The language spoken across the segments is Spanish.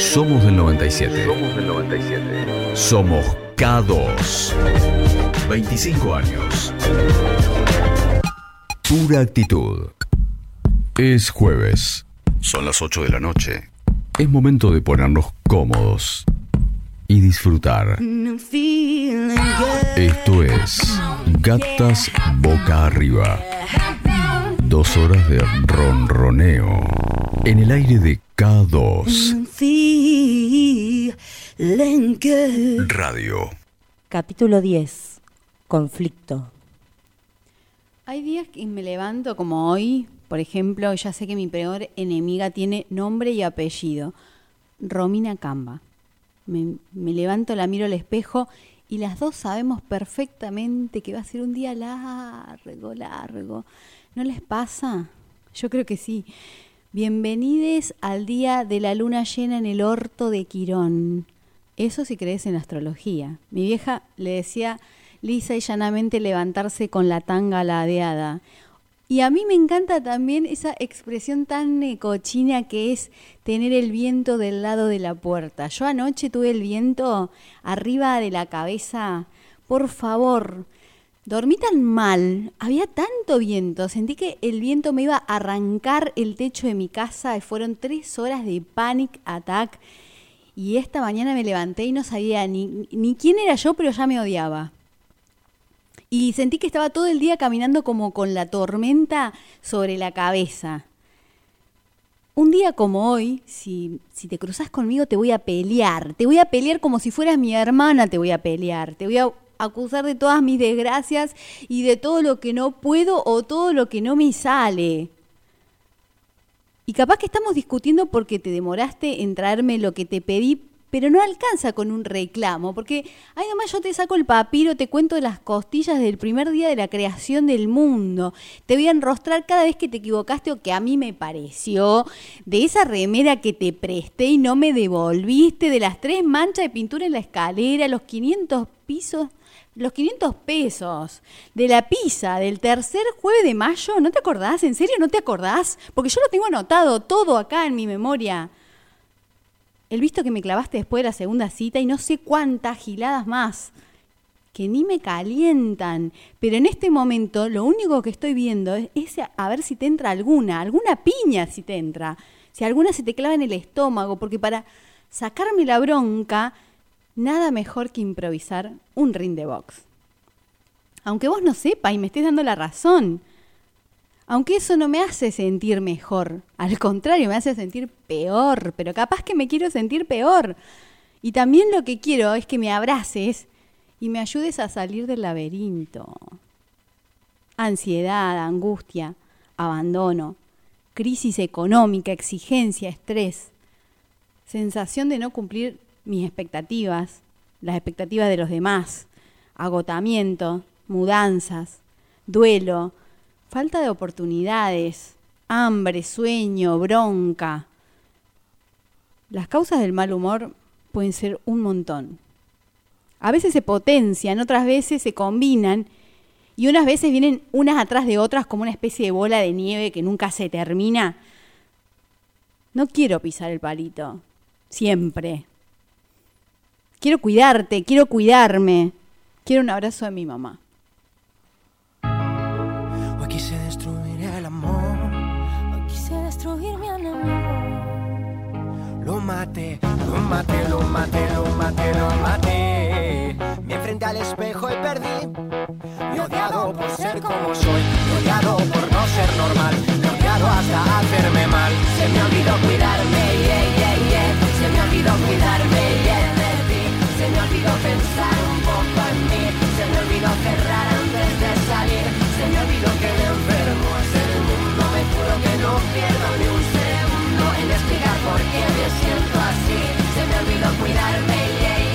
Somos del 97. Somos del 97. Somos K2. 25 años. Pura actitud. Es jueves. Son las 8 de la noche. Es momento de ponernos cómodos y disfrutar. Esto es Gatas Boca Arriba. Dos horas de ronroneo en el aire de K2. Radio. Capítulo 10. Conflicto. Hay días que me levanto como hoy, por ejemplo, ya sé que mi peor enemiga tiene nombre y apellido. Romina Camba. Me, me levanto, la miro al espejo y las dos sabemos perfectamente que va a ser un día largo, largo. ¿No les pasa? Yo creo que sí. Bienvenides al día de la luna llena en el orto de Quirón. Eso si crees en astrología. Mi vieja le decía lisa y llanamente levantarse con la tanga ladeada. Y a mí me encanta también esa expresión tan cochina que es tener el viento del lado de la puerta. Yo anoche tuve el viento arriba de la cabeza. Por favor, Dormí tan mal, había tanto viento, sentí que el viento me iba a arrancar el techo de mi casa y fueron tres horas de panic attack. Y esta mañana me levanté y no sabía ni, quién era yo, pero ya me odiaba. Y sentí que estaba todo el día caminando como con la tormenta sobre la cabeza. Un día como hoy, si, si te cruzas conmigo, te voy a pelear. Te voy a pelear como si fueras mi hermana, te voy a pelear. Te voy a acusar de todas mis desgracias y de todo lo que no puedo o todo lo que no me sale. Y capaz que estamos discutiendo porque te demoraste en traerme lo que te pedí, pero no alcanza con un reclamo, porque, ay, nomás yo te saco el papiro, te cuento de las costillas del primer día de la creación del mundo, te voy a enrostrar cada vez que te equivocaste o que a mí me pareció, de esa remera que te presté y no me devolviste, de las tres manchas de pintura en la escalera, los 500 pisos los 500 pesos de la pizza del tercer jueves de mayo, ¿no te acordás? ¿En serio no te acordás? Porque yo lo tengo anotado todo acá en mi memoria. El visto que me clavaste después de la segunda cita y no sé cuántas giladas más que ni me calientan. Pero en este momento lo único que estoy viendo es, a ver si te entra alguna, alguna piña si te entra, si alguna se te clava en el estómago, porque para sacarme la bronca nada mejor que improvisar un ring de box. Aunque vos no sepas y me estés dando la razón. Aunque eso no me hace sentir mejor. Al contrario, me hace sentir peor. Pero capaz que me quiero sentir peor. Y también lo que quiero es que me abraces y me ayudes a salir del laberinto. Ansiedad, angustia, abandono, crisis económica, exigencia, estrés, sensación de no cumplir mis expectativas, las expectativas de los demás, agotamiento, mudanzas, duelo, falta de oportunidades, hambre, sueño, bronca. Las causas del mal humor pueden ser un montón. A veces se potencian, otras veces se combinan y unas veces vienen unas atrás de otras como una especie de bola de nieve que nunca se termina. No quiero pisar el palito, siempre. Quiero cuidarte, quiero cuidarme. Quiero un abrazo de mi mamá. Hoy quise destruir el amor. Hoy quise destruir mi enemigo. Lo maté, lo maté, lo maté, lo maté, lo maté. Me enfrenté al espejo y perdí. Me odiado por ser como soy. Me odiado por no ser normal. Me odiado hasta hacerme mal. Se me olvidó cuidarme, yeah, yeah, yeah. Se me olvidó cuidarme, yeah olvidó pensar un poco en mí, se me olvidó cerrar antes de salir, se me olvidó que el enfermo es el mundo, me juro que no pierdo ni un segundo en explicar por qué me siento así, se me olvidó cuidarme, yeah,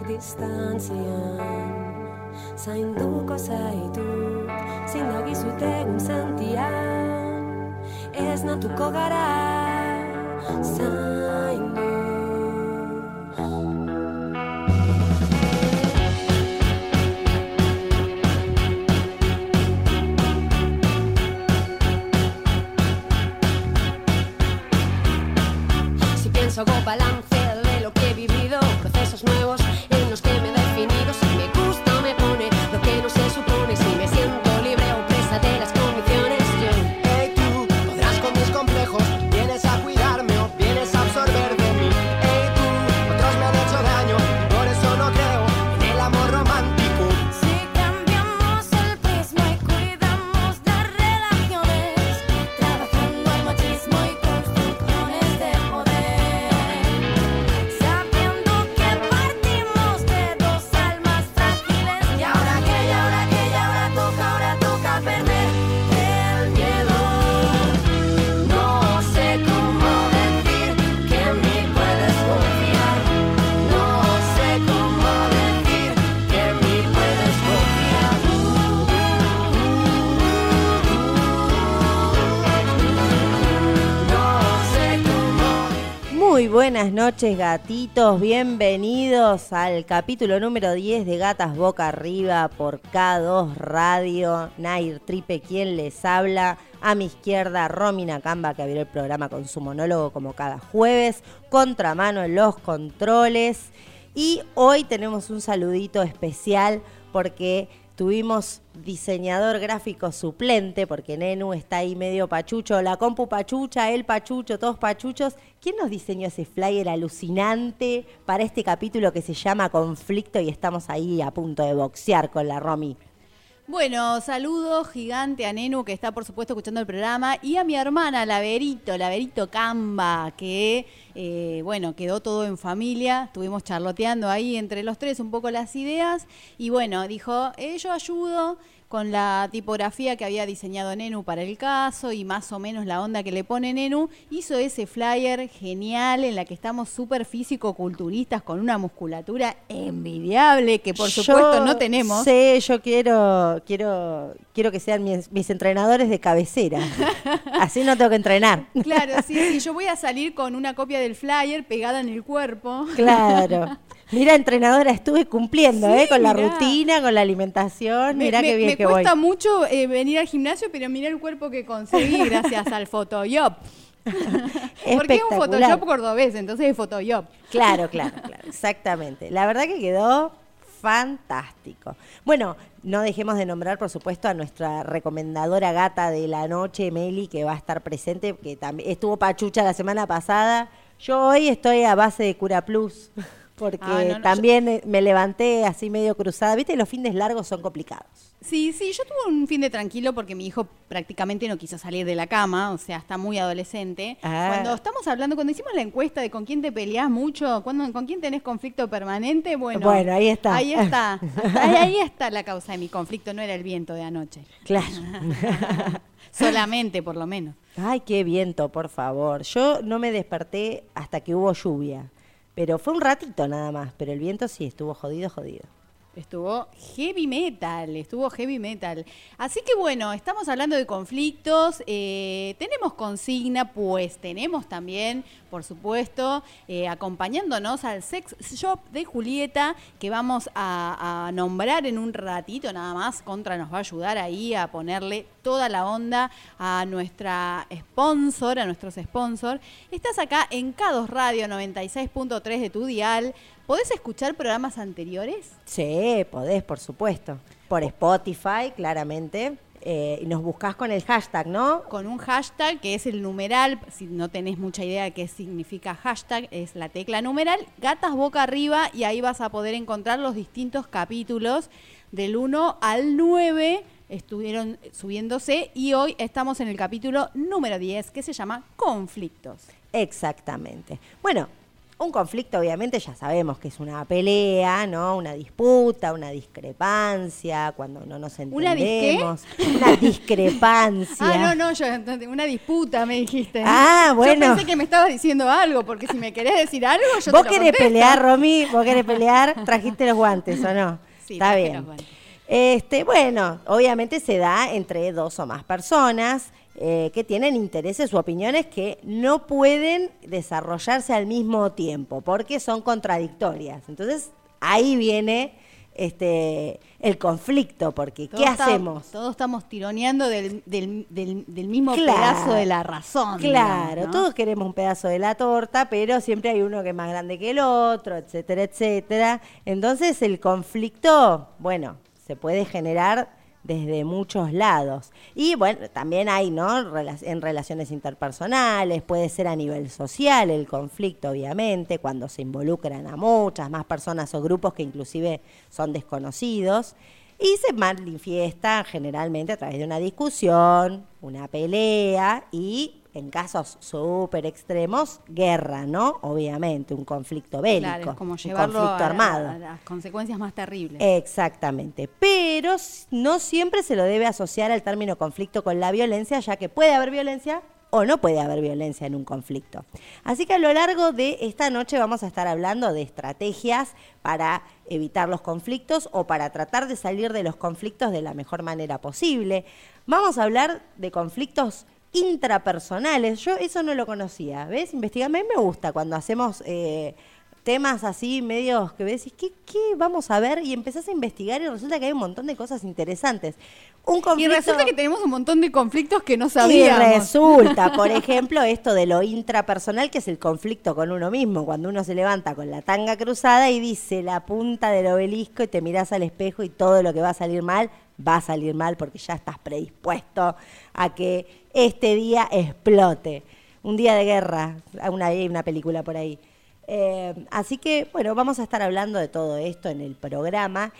Gauzak distantzian Zainduko zaitu Zein dagizut egun sentian Ez natuko gara Zain buenas noches gatitos, bienvenidos al capítulo número 10 de Gatas Boca Arriba por K2 Radio, Nair Tripe quien les habla, a mi izquierda Romina Camba que abrió el programa con su monólogo como cada jueves, contramano en los controles. Y hoy tenemos un saludito especial porque tuvimos diseñador gráfico suplente, porque Nenu está ahí medio pachucho, la compu pachucha, el pachucho, todos pachuchos. ¿Quién nos diseñó ese flyer alucinante para este capítulo que se llama Conflicto y estamos ahí a punto de boxear con la Romy? Bueno, saludos gigante a Nenu, que está por supuesto escuchando el programa, y a mi hermana, Laverito, Laverito Camba, que, eh, bueno, quedó todo en familia. Estuvimos charloteando ahí entre los tres un poco las ideas, y bueno, dijo, eh, yo ayudo con la tipografía que había diseñado Nenu para el caso y más o menos la onda que le pone Nenu, hizo ese flyer genial en la que estamos súper físico-culturistas con una musculatura envidiable que por supuesto no tenemos. Sí, yo quiero, quiero, quiero que sean mis, mis entrenadores de cabecera. Así no tengo que entrenar. Claro, sí, sí, yo voy a salir con una copia del flyer pegada en el cuerpo. Claro. Mira, entrenadora, estuve cumpliendo, Sí, ¿eh? Con la rutina, con la alimentación. Me, Mira me- qué bien me que voy. cuesta mucho eh, venir al gimnasio, pero mira el cuerpo que conseguí gracias al Photoshop. Porque es un. Photoshop cordobés, entonces es Photoshop. Claro, claro, claro, exactamente. La verdad que quedó fantástico. Bueno, no dejemos de nombrar, por supuesto, a nuestra recomendadora gata de la noche, Meli, que va a estar presente, que también estuvo pachucha la semana pasada. Yo hoy estoy a base de Cura Plus, porque Ah, no, no, también eh, me levanté así medio cruzada. Viste, los fines largos son complicados. Sí, sí, yo tuve un fin de tranquilo porque mi hijo prácticamente no quiso salir de la cama, o sea, está muy adolescente. Ah. Cuando estamos hablando, cuando hicimos la encuesta de con quién te peleás mucho, cuando, con quién tenés conflicto permanente, bueno. Bueno, ahí está. Ahí está. ahí, ahí está la causa de mi conflicto, no era el viento de anoche. Claro. Solamente, por lo menos. Ay, qué viento, por favor. Yo no me desperté hasta que hubo lluvia. Pero fue un ratito nada más. Pero el viento sí estuvo jodido, jodido. Estuvo heavy metal, estuvo heavy metal. Así que bueno, estamos hablando de conflictos, eh, tenemos consigna, pues tenemos también, por supuesto, eh, acompañándonos al sex shop de Julieta, que vamos a, nombrar en un ratito nada más. Contra nos va a ayudar ahí a ponerle toda la onda a nuestra sponsor, a nuestros sponsors. Estás acá en K2 Radio 96.3 de tu dial. ¿Podés escuchar programas anteriores? Sí, podés, por supuesto. Por Spotify, claramente. Eh, y nos buscás con el hashtag, ¿no? con un hashtag que es el numeral, si no tenés mucha idea de qué significa hashtag, es la tecla numeral, gatas boca arriba y ahí vas a poder encontrar los distintos capítulos del 1 al 9 estuvieron subiéndose y hoy estamos en el capítulo número 10 que se llama Conflictos. Exactamente. Bueno, Un conflicto, obviamente, ya sabemos que es una pelea, ¿no? Una disputa, una discrepancia, cuando no nos entendemos. Una discrepancia. Ah, no, no, yo entendí, una disputa me dijiste. Ah, bueno. Yo pensé que me estabas diciendo algo, porque si me querés decir algo, yo ¿Vos te lo querés contesto. pelear, Romy? ¿Vos querés pelear? ¿Trajiste los guantes o no? Sí, Está bien. los guantes. Este, bueno, obviamente se da entre dos o más personas eh, que tienen intereses u opiniones que no pueden desarrollarse al mismo tiempo porque son contradictorias. Entonces, ahí viene este el conflicto, porque ¿qué Todos hacemos? todos estamos tironeando del, del- del- del mismo Claro. pedazo de la razón. Claro, digamos, ¿no? todos queremos un pedazo de la torta, pero siempre hay uno que es más grande que el otro, etcétera, etcétera. Entonces el conflicto, bueno, se puede generar desde muchos lados. Y bueno, también hay, ¿no? En relaciones interpersonales, puede ser a nivel social el conflicto, obviamente, cuando se involucran a muchas más personas o grupos que inclusive son desconocidos. Y se manifiesta generalmente a través de una discusión, una pelea y, en casos súper extremos, guerra, ¿no? Obviamente, un conflicto bélico, Claro, es como un llevarlo conflicto a- armado. a las consecuencias más terribles. Exactamente, pero no siempre se lo debe asociar al término conflicto con la violencia, ya que puede haber violencia o no puede haber violencia en un conflicto. Así que a lo largo de esta noche vamos a estar hablando de estrategias para evitar los conflictos o para tratar de salir de los conflictos de la mejor manera posible. Vamos a hablar de conflictos intrapersonales. Yo eso no lo conocía, ¿ves? Investigame, me gusta cuando hacemos eh, temas así medios que ves, ¿qué, ¿qué vamos a ver? Y empezás a investigar y resulta que hay un montón de cosas interesantes. Un Y conflicto... resulta que tenemos un montón de conflictos que no Y sabíamos. resulta, por ejemplo, esto de lo intrapersonal, que es el conflicto con uno mismo, cuando uno se levanta con la tanga cruzada y dice la punta del obelisco y te miras al espejo y todo lo que va a salir mal, va a salir mal porque ya estás predispuesto a que este día explote. Un día de guerra, una, hay una película por ahí. Eh, así que, bueno, vamos a estar hablando de todo esto en el programa.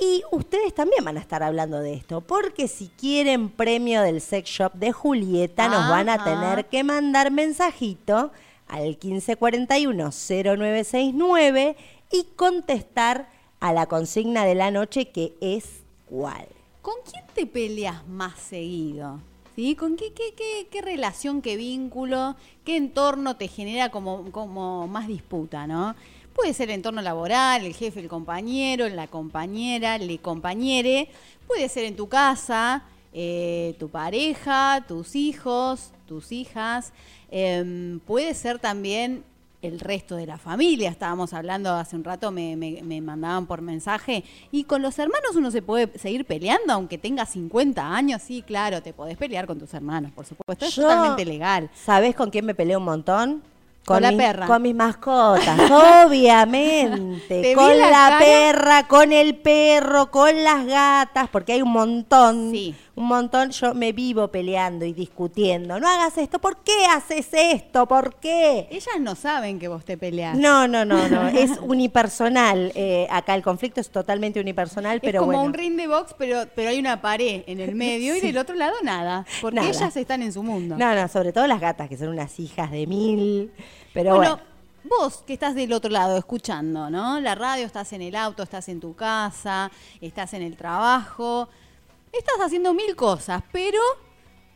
Y ustedes también van a estar hablando de esto, porque si quieren premio del sex shop de Julieta, nos van a tener que mandar mensajito al 1541-0969 y contestar a la consigna de la noche que es ¿cuál? ¿Con quién te peleas más seguido? ¿Sí? ¿Con qué, qué, qué, qué relación, qué vínculo, qué entorno te genera como, más disputa, ¿no? Puede ser el entorno laboral, el jefe, el compañero, la compañera, le compañere. Puede ser en tu casa, eh, tu pareja, tus hijos, tus hijas. Em, puede ser también el resto de la familia. Estábamos hablando hace un rato, me, me- me mandaban por mensaje. Y con los hermanos uno se puede seguir peleando, aunque tenga 50 años. Sí, claro, te podés pelear con tus hermanos, por supuesto. Es Yo- totalmente legal. ¿Sabés con quién me peleo un montón? Con la mi- perra. Con mis mascotas, obviamente. Te vi con la la, perra, con el perro, con las gatas, porque hay un montón. Sí. Un montón. Yo me vivo peleando y discutiendo. No hagas esto. ¿Por qué haces esto? ¿Por qué? Ellas no saben que vos te peleás. No, no, no, no. Es unipersonal. Eh, acá el conflicto es totalmente unipersonal, es pero como bueno. un ring de box, pero, pero hay una pared en el medio y del otro lado nada. Porque Nada. ellas están en su mundo. No, no, sobre todo las gatas, que son unas hijas de mil. Pero bueno. bueno, vos que estás del otro lado escuchando, ¿no? La radio, estás en el auto, estás en tu casa, estás en el trabajo, estás haciendo mil cosas, pero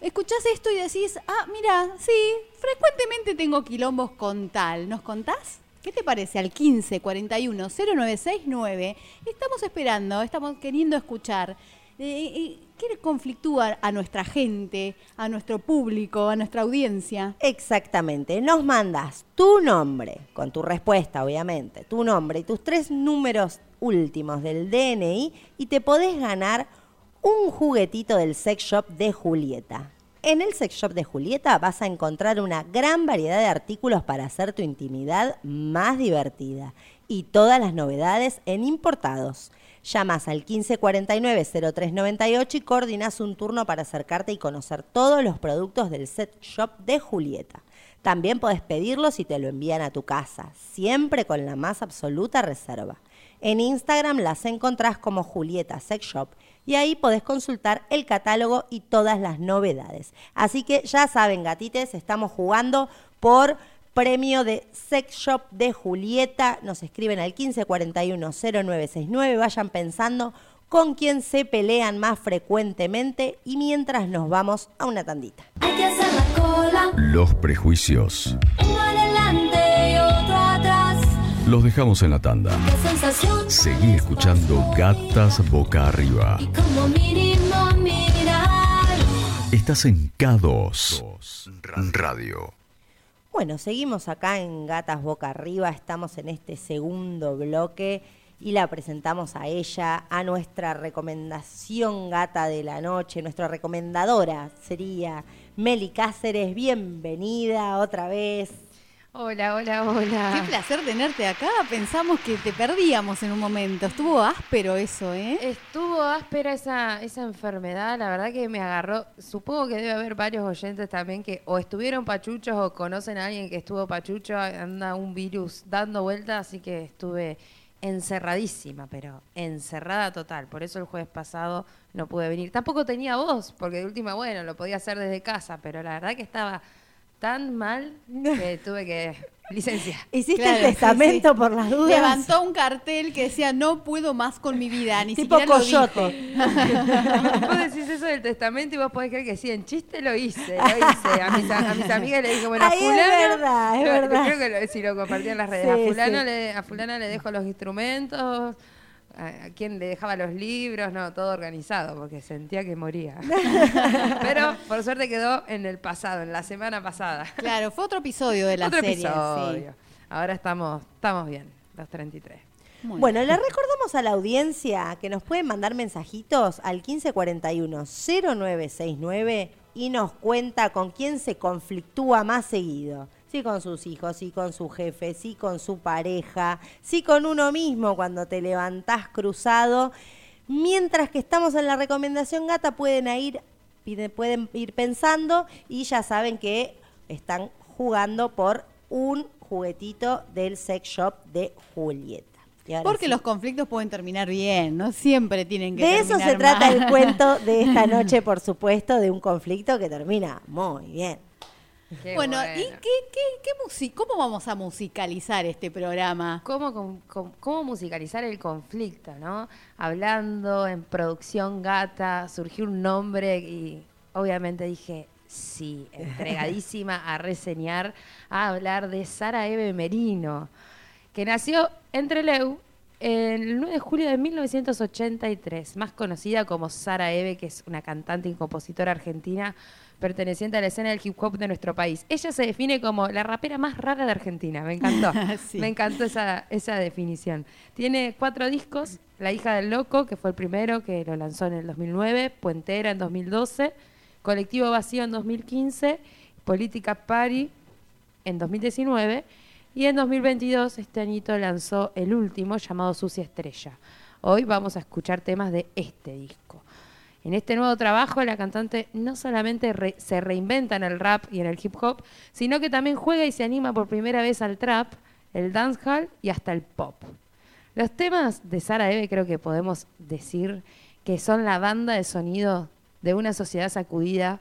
escuchás esto y decís, ah, mira, sí, frecuentemente tengo quilombos con tal. ¿Nos contás? ¿Qué te parece? Al 15 41 0969. Estamos esperando, estamos queriendo escuchar. Eh, eh, ¿Qué le conflictúa a nuestra gente, a nuestro público, a nuestra audiencia? Exactamente. Nos mandas tu nombre, con tu respuesta, obviamente, tu nombre y tus tres números últimos del DNI y te podés ganar un juguetito del sex shop de Julieta. En el sex shop de Julieta vas a encontrar una gran variedad de artículos para hacer tu intimidad más divertida y todas las novedades en importados. Llamas al 1549-0398 y coordinas un turno para acercarte y conocer todos los productos del set shop de Julieta. También podés pedirlos y te lo envían a tu casa, siempre con la más absoluta reserva. En Instagram las encontrás como Julieta Sex Shop y ahí podés consultar el catálogo y todas las novedades. Así que ya saben, gatites, estamos jugando por premio de Sex Shop de Julieta. Nos escriben al 1541-0969. Vayan pensando con quién se pelean más frecuentemente y mientras nos vamos a una tandita. Hay que hacer la cola, Los prejuicios los dejamos en la tanda. Seguí escuchando Gatas Boca Arriba. Y como mínimo mirar. Estás en K2 Radio. Bueno, seguimos acá en Gatas Boca Arriba, estamos en este segundo bloque y la presentamos a ella, a nuestra recomendación gata de la noche, nuestra recomendadora sería Meli Cáceres, bienvenida otra vez. Hola, hola, Qué hola. placer tenerte acá. Pensamos que te perdíamos en un momento. Estuvo áspero eso, ¿eh? Estuvo áspera esa, esa enfermedad, la verdad que me agarró. Supongo que debe haber varios oyentes también que o estuvieron pachuchos o conocen a alguien que estuvo pachucho, anda un virus dando vueltas, así que estuve encerradísima, pero encerrada total. Por eso el jueves pasado no pude venir. Tampoco tenía voz, porque de última, bueno, lo podía hacer desde casa, pero la verdad que estaba tan mal que tuve que licenciar. Hiciste Claro, el testamento sí. por las dudas. Levantó un cartel que decía no puedo más con mi vida, ni tipo siquiera lo coyote. Vos decís eso del testamento y vos podés creer que sí, en chiste lo hice, lo hice. A mis, a mis amigas le dije, bueno, a Ay, es fulano... verdad, es lo- verdad. Creo que lo, si lo compartí en las redes. Sí, a, fulano sí. le, a fulana le dejo los instrumentos, a, a quien le dejaba los libros, no, todo organizado, porque sentía que moría. Pero por suerte quedó en el pasado, en la semana pasada. Claro, fue otro episodio de la Otro serie. episodio. Ahora estamos, estamos bien, los 33. sí. Muy Bueno, le recordamos a la audiencia que nos pueden mandar mensajitos al 1541-0969 y nos cuenta con quién se conflictúa más seguido. Si con sus hijos, si con su jefe, si con su pareja, si con uno mismo cuando te levantás cruzado. Mientras que estamos en la recomendación gata, pueden ir, pueden ir pensando y ya saben que están jugando por un juguetito del sex shop de Julieta. Porque sí. los conflictos pueden terminar bien, no siempre tienen que De eso se trata el cuento de esta noche, por supuesto, de un conflicto que termina muy bien. Qué Bueno, ¿y qué, qué, qué musi- cómo vamos a musicalizar este programa? cómo, com- com- cómo musicalizar el conflicto, ¿no? Hablando en producción gata, surgió un nombre y obviamente dije, sí, entregadísima a reseñar, a hablar de Sara Eve Merino, que nació en Trelew el 9 de julio de 1983, más conocida como Sara Eve, que es una cantante y compositora argentina perteneciente a la escena del hip hop de nuestro país. Ella se define como la rapera más rara de Argentina, me encantó. Sí. Me encantó esa, esa definición. Tiene cuatro discos, La hija del loco, que fue el primero, que lo lanzó en el 2009, Puentera en 2012, Colectivo Vacío en 2015, Política Party en 2019 y en 2022 este añito lanzó el último llamado Sucia Estrella. Hoy vamos a escuchar temas de este disco. En este nuevo trabajo la cantante no solamente re- se reinventa en el rap y en el hip hop, sino que también juega y se anima por primera vez al trap, el dancehall y hasta el pop. Los temas de Sara Eve creo que podemos decir que son la banda de sonido de una sociedad sacudida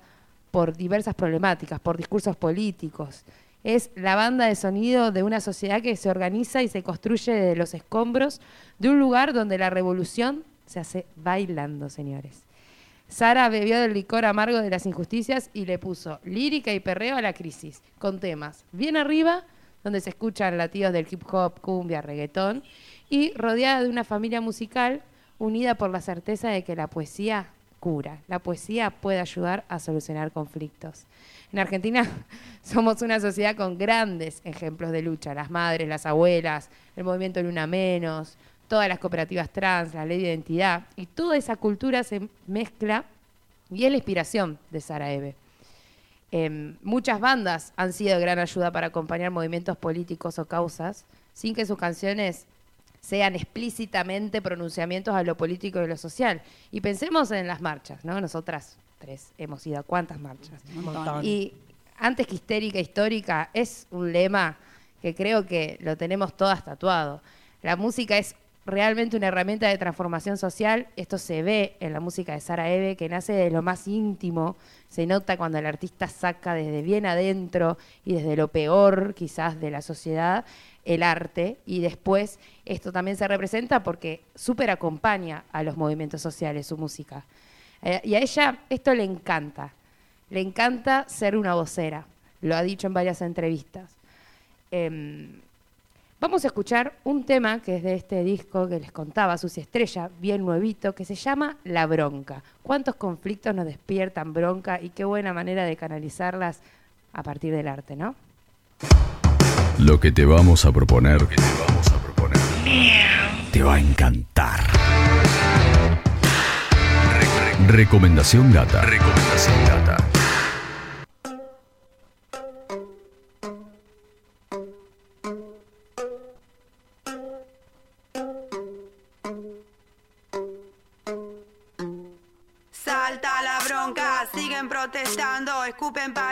por diversas problemáticas, por discursos políticos. Es la banda de sonido de una sociedad que se organiza y se construye de los escombros de un lugar donde la revolución se hace bailando, señores. Sara bebió del licor amargo de las injusticias y le puso lírica y perreo a la crisis, con temas bien arriba, donde se escuchan latidos del hip hop, cumbia, reggaetón, y rodeada de una familia musical unida por la certeza de que la poesía cura, la poesía puede ayudar a solucionar conflictos. En Argentina somos una sociedad con grandes ejemplos de lucha, las madres, las abuelas, el movimiento Luna Menos, todas las cooperativas trans, la ley de identidad, y toda esa cultura se mezcla y es la inspiración de Sara Eve. Em, muchas bandas han sido de gran ayuda para acompañar movimientos políticos o causas, sin que sus canciones sean explícitamente pronunciamientos a lo político y lo social. Y pensemos en las marchas, ¿no? Nosotras tres hemos ido a cuántas marchas. Un montón. Y antes que histérica, histórica, es un lema que creo que lo tenemos todas tatuado. La música es realmente una herramienta de transformación social. Esto se ve en la música de Sara Eve, que nace de lo más íntimo. Se nota cuando el artista saca desde bien adentro y desde lo peor quizás de la sociedad el arte y después esto también se representa porque súper acompaña a los movimientos sociales su música. Eh, y a ella esto le encanta. Le encanta ser una vocera. Lo ha dicho en varias entrevistas. Em, vamos a escuchar un tema que es de este disco que les contaba, Sucia Estrella, bien nuevito, que se llama La Bronca. ¿Cuántos conflictos nos despiertan bronca y qué buena manera de canalizarlas a partir del arte, ¿no? Lo que te vamos a proponer, te vamos a proponer, te va a encantar. Re- re- recomendación gata. Recomendación gata. Salta la bronca, siguen protestando, escupen para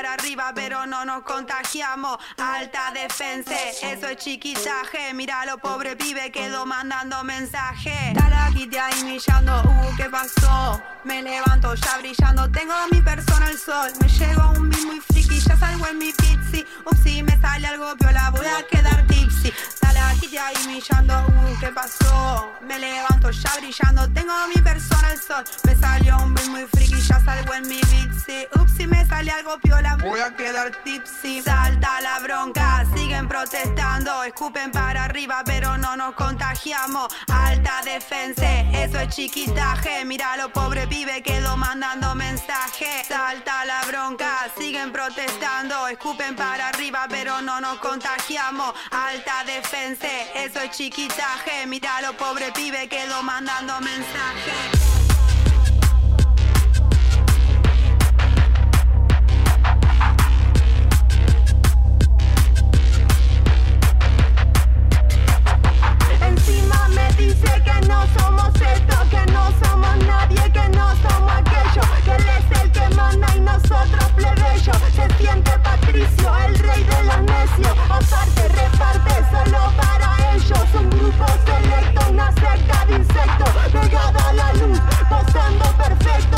contagiamos. Alta defensa, eso es chiquitaje. Mira lo pobre pibe quedó mandando mensaje. Talaquite ahí millando, uh, ¿qué pasó? Me levanto ya brillando, tengo mi persona al sol. Me llego a un beat muy friki, ya salgo en mi pizzi. Upsi, me sale algo piola, voy a quedar tipsy. Talaquite ahí millando, uh, ¿qué pasó? Me levanto ya brillando, tengo mi persona al sol. Me salió un beat muy friki, ya salgo en mi pizzi. Upsi, me sale algo piola, voy a quedar tipsy. Salta la bronca, siguen protestando, escupen para arriba, pero no nos contagiamos. Alta defensa, eso es chiquitaje. Mira lo pobre pibe quedó mandando mensaje. Salta la bronca, siguen protestando, escupen para arriba, pero no nos contagiamos. Alta defensa, eso es chiquitaje. Mira lo pobre pibe quedó mandando mensaje. Dice que no somos esto, que no somos nadie, que no somos aquello, que él es el que manda y nosotros plebeyo. Se siente Patricio, el rey de los necios, aparte reparte solo para ellos. Un grupo selecto, una secta de insectos, pegada a la luz, posando perfecto,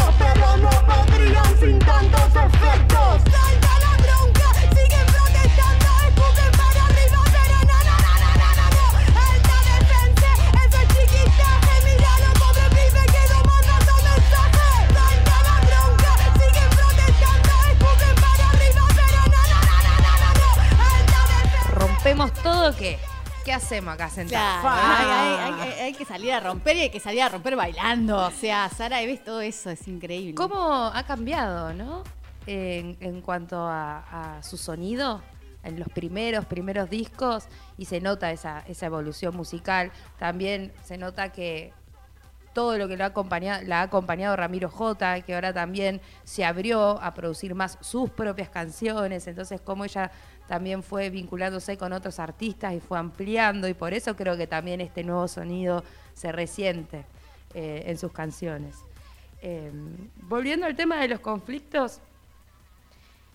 ¿Rompemos todo qué? ¿Qué hacemos acá sentados? Claro, hay, hay- hay- hay que salir a romper y hay que salir a romper bailando. O sea, Sara, ves todo eso, es increíble. ¿Cómo ha cambiado, no? En, en cuanto a, a su sonido en los primeros, primeros discos y se nota esa, esa evolución musical. También se nota que todo lo que lo ha acompañado, la ha acompañado Ramiro J, que ahora también se abrió a producir más sus propias canciones, entonces como ella también fue vinculándose con otros artistas y fue ampliando y por eso creo que también este nuevo sonido se resiente eh, en sus canciones. Eh, volviendo al tema de los conflictos,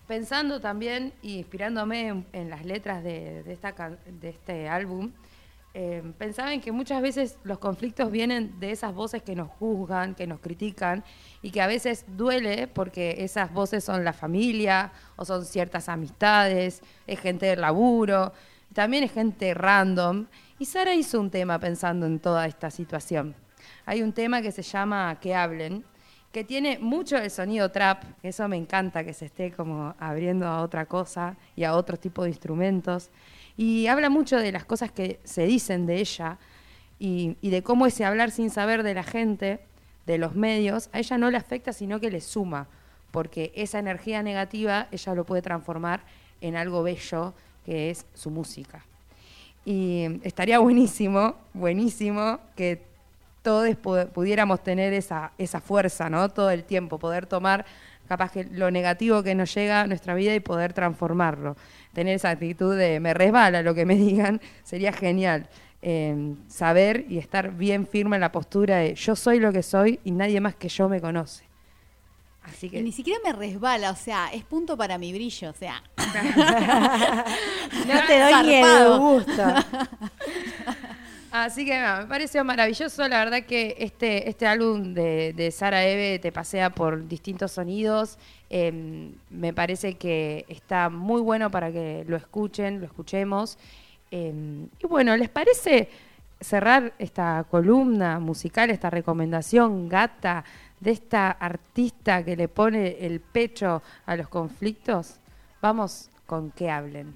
pensando también y inspirándome en, las letras de, esta, de este álbum, eh, pensaba en que muchas veces los conflictos vienen de esas voces que nos juzgan, que nos critican y que a veces duele porque esas voces son la familia o son ciertas amistades, es gente del laburo, también es gente random. Y Sara hizo un tema pensando en toda esta situación. Hay un tema que se llama Que hablen, que tiene mucho el sonido trap, eso me encanta que se esté como abriendo a otra cosa y a otro tipo de instrumentos. Y habla mucho de las cosas que se dicen de ella y, de cómo ese hablar sin saber de la gente, de los medios, a ella no le afecta, sino que le suma, porque esa energía negativa ella lo puede transformar en algo bello, que es su música. Y estaría buenísimo, buenísimo que todos pu- pudiéramos tener esa, esa fuerza, ¿no? Todo el tiempo, poder tomar capaz que lo negativo que nos llega a nuestra vida y poder transformarlo. Tener esa actitud de me resbala lo que me digan, sería genial. Eh, saber y estar bien firme en la postura de yo soy lo que soy y nadie más que yo me conoce. Así Y que ni siquiera me resbala, o sea, es punto para mi brillo, o sea. No te doy ni el Zarpado. gusto. Así que me pareció maravilloso. La verdad que este, este álbum de, Sara Eve te pasea por distintos sonidos. Eh, me parece que está muy bueno para que lo escuchen, lo escuchemos. Eh, y bueno, ¿les parece cerrar esta columna musical, esta recomendación gata de esta artista que le pone el pecho a los conflictos? Vamos con que hablen.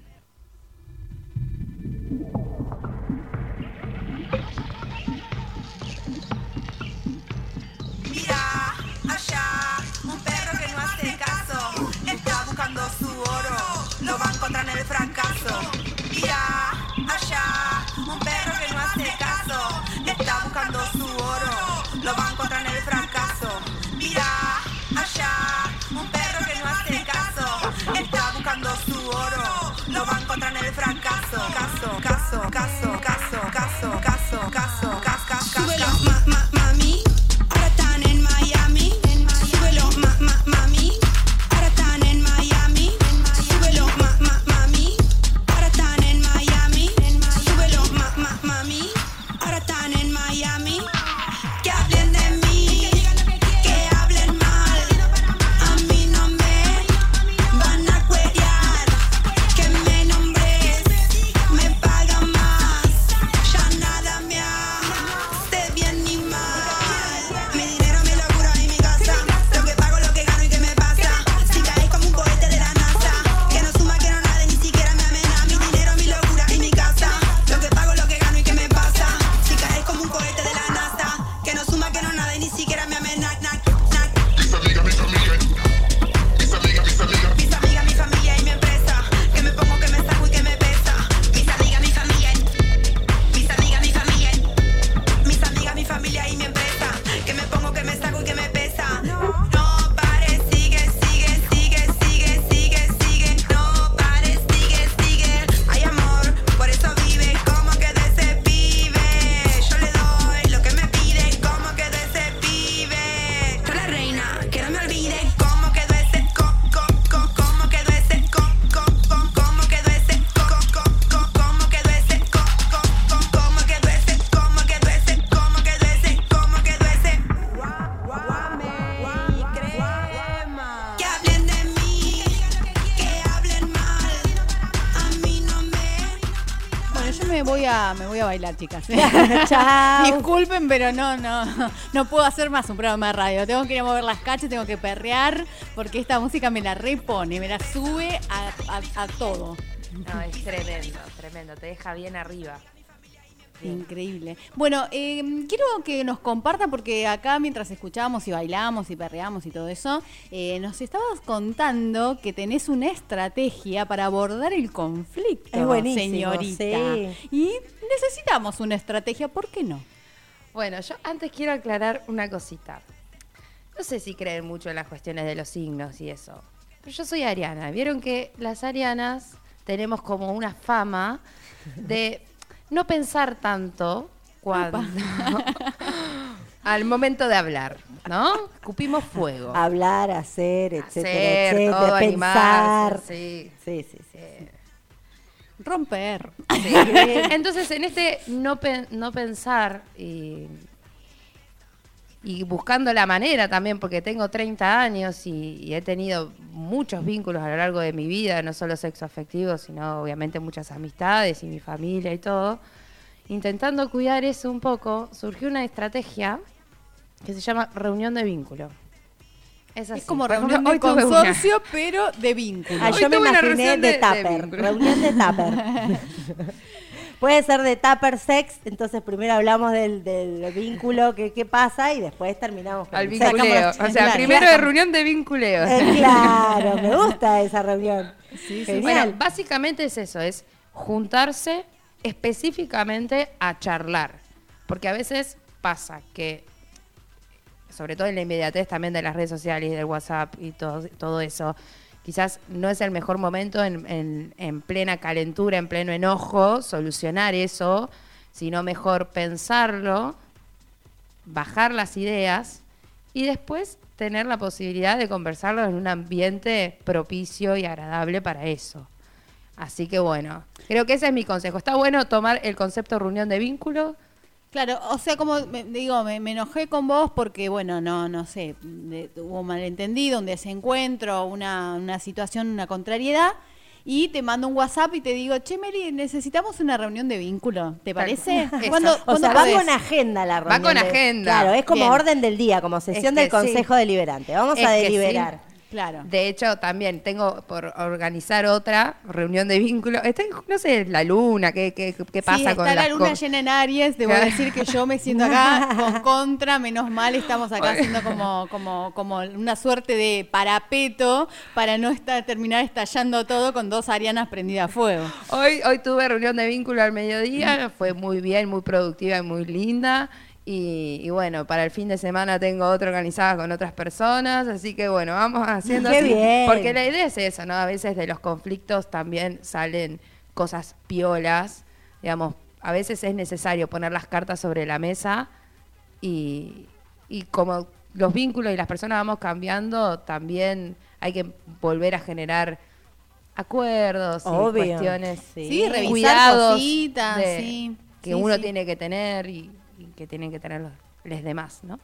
Bailar, chicas. Chao. Disculpen, pero no, no, no puedo hacer más un programa de radio. Tengo que ir a mover las cachas, tengo que perrear, porque esta música me la repone, me la sube a, a- a todo. No, es tremendo, tremendo. Te deja bien arriba. Increíble. Bueno, eh, quiero que nos comparta, porque acá mientras escuchábamos y bailamos y perreamos y todo eso, eh, nos estabas contando que tenés una estrategia para abordar el conflicto, Es buenísimo, señorita. sí. Y necesitamos una estrategia, ¿por qué no? Bueno, yo antes quiero aclarar una cosita. No sé si creen mucho en las cuestiones de los signos y eso. Pero yo soy ariana. Vieron que las arianas tenemos como una fama de no pensar tanto cuando al momento de hablar, ¿no? Cupimos fuego. Hablar, hacer, etcétera, Hacer, etcétera, todo, pensar. sí. Sí, sí, sí. Romper. Sí. Entonces, en este no, pen- no pensar y, y buscando la manera también, porque tengo 30 años y, y he tenido muchos vínculos a lo largo de mi vida, no solo sexo afectivo, sino obviamente muchas amistades y mi familia y todo. Intentando cuidar eso un poco, surgió una estrategia que se llama reunión de vínculo. Es, así. Es como reunión de consorcio, pero de vínculo. Ah, yo me imaginé reunión de, de- tupper, reunión de tupper. Puede ser de tupper sex, entonces primero hablamos del, del vínculo, que qué pasa, y después terminamos con Al el vinculeo. O sea, Claro. primero de reunión de vinculeo. Eh, claro, me gusta esa reunión. Genial. Bueno, básicamente es eso, es juntarse específicamente a charlar. Porque a veces pasa que, sobre todo en la inmediatez también de las redes sociales y del WhatsApp y todo, todo eso, quizás no es el mejor momento en, en- en plena calentura, en pleno enojo, solucionar eso, sino mejor pensarlo, bajar las ideas y después tener la posibilidad de conversarlo en un ambiente propicio y agradable para eso. Así que bueno, creo que ese es mi consejo. Está bueno tomar el concepto reunión de vínculo, Claro, o sea, como me- digo, me, me enojé con vos porque, bueno, no, no sé, de- hubo un malentendido, un desencuentro, una, una situación, una contrariedad, y te mando un WhatsApp y te digo, che, Mary, necesitamos una reunión de vínculo, ¿te parece? Eso. ¿Cuándo- O O cuándo sea, va con agenda la Va reunión. con de- agenda. Claro, es como Bien. orden del día, como sesión Es del Consejo sí. Deliberante. Vamos Es a sí. Claro. De hecho, también tengo por organizar otra reunión de vínculo. Está, no sé, la luna, qué, qué, qué pasa sí, con está la las luna llena en Aries, debo Claro. decir que yo me siento acá con contra, menos mal estamos acá haciendo como, como, como una suerte de parapeto para no estar, terminar estallando todo con dos arianas prendidas a fuego. Hoy, hoy tuve reunión de vínculo al mediodía, fue muy bien, muy productiva y muy linda. Y, y bueno, para el fin de semana tengo otra organizada con otras personas, así que bueno, vamos haciendo Qué así. bien. Porque la idea es eso, ¿no? A veces de los conflictos también salen cosas piolas, digamos, a veces es necesario poner las cartas sobre la mesa y, y como los vínculos y las personas vamos cambiando, también hay que volver a generar acuerdos y Obvio. cuestiones, Sí, revisar cuidados cositas, de- sí. que Sí, uno sí. tiene que tener y que tienen que tener los, demás, ¿no?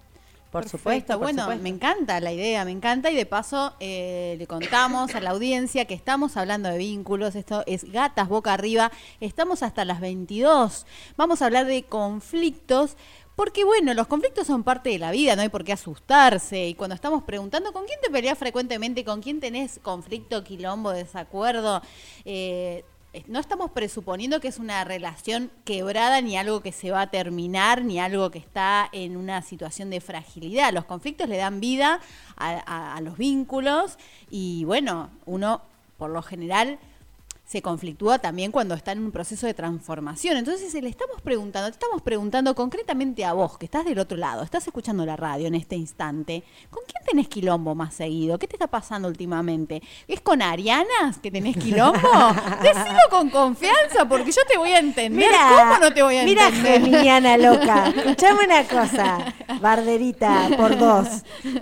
Por Perfecto. supuesto, por bueno, supuesto. me encanta la idea, me encanta y de paso eh, le contamos a la audiencia que estamos hablando de vínculos, esto es Gatas Boca Arriba, estamos hasta las 22, vamos a hablar de conflictos. Porque bueno, los conflictos son parte de la vida, no hay por qué asustarse. Y cuando estamos preguntando con quién te peleas frecuentemente, con quién tenés conflicto, quilombo, desacuerdo, eh, no estamos presuponiendo que es una relación quebrada ni algo que se va a terminar ni algo que está en una situación de fragilidad. Los conflictos le dan vida a, los vínculos y bueno, uno por lo general se conflictúa también cuando está en un proceso de transformación. Entonces le estamos preguntando, te estamos preguntando concretamente a vos, que estás del otro lado, estás escuchando la radio en este instante, ¿con quién tenés quilombo más seguido? ¿Qué te está pasando últimamente? ¿Es con Arianas que tenés quilombo? Decilo con confianza, porque yo te voy a entender. ¿Cómo no te voy a mira, entender? Geminiana loca. Escuchame una cosa, Barderita, por dos.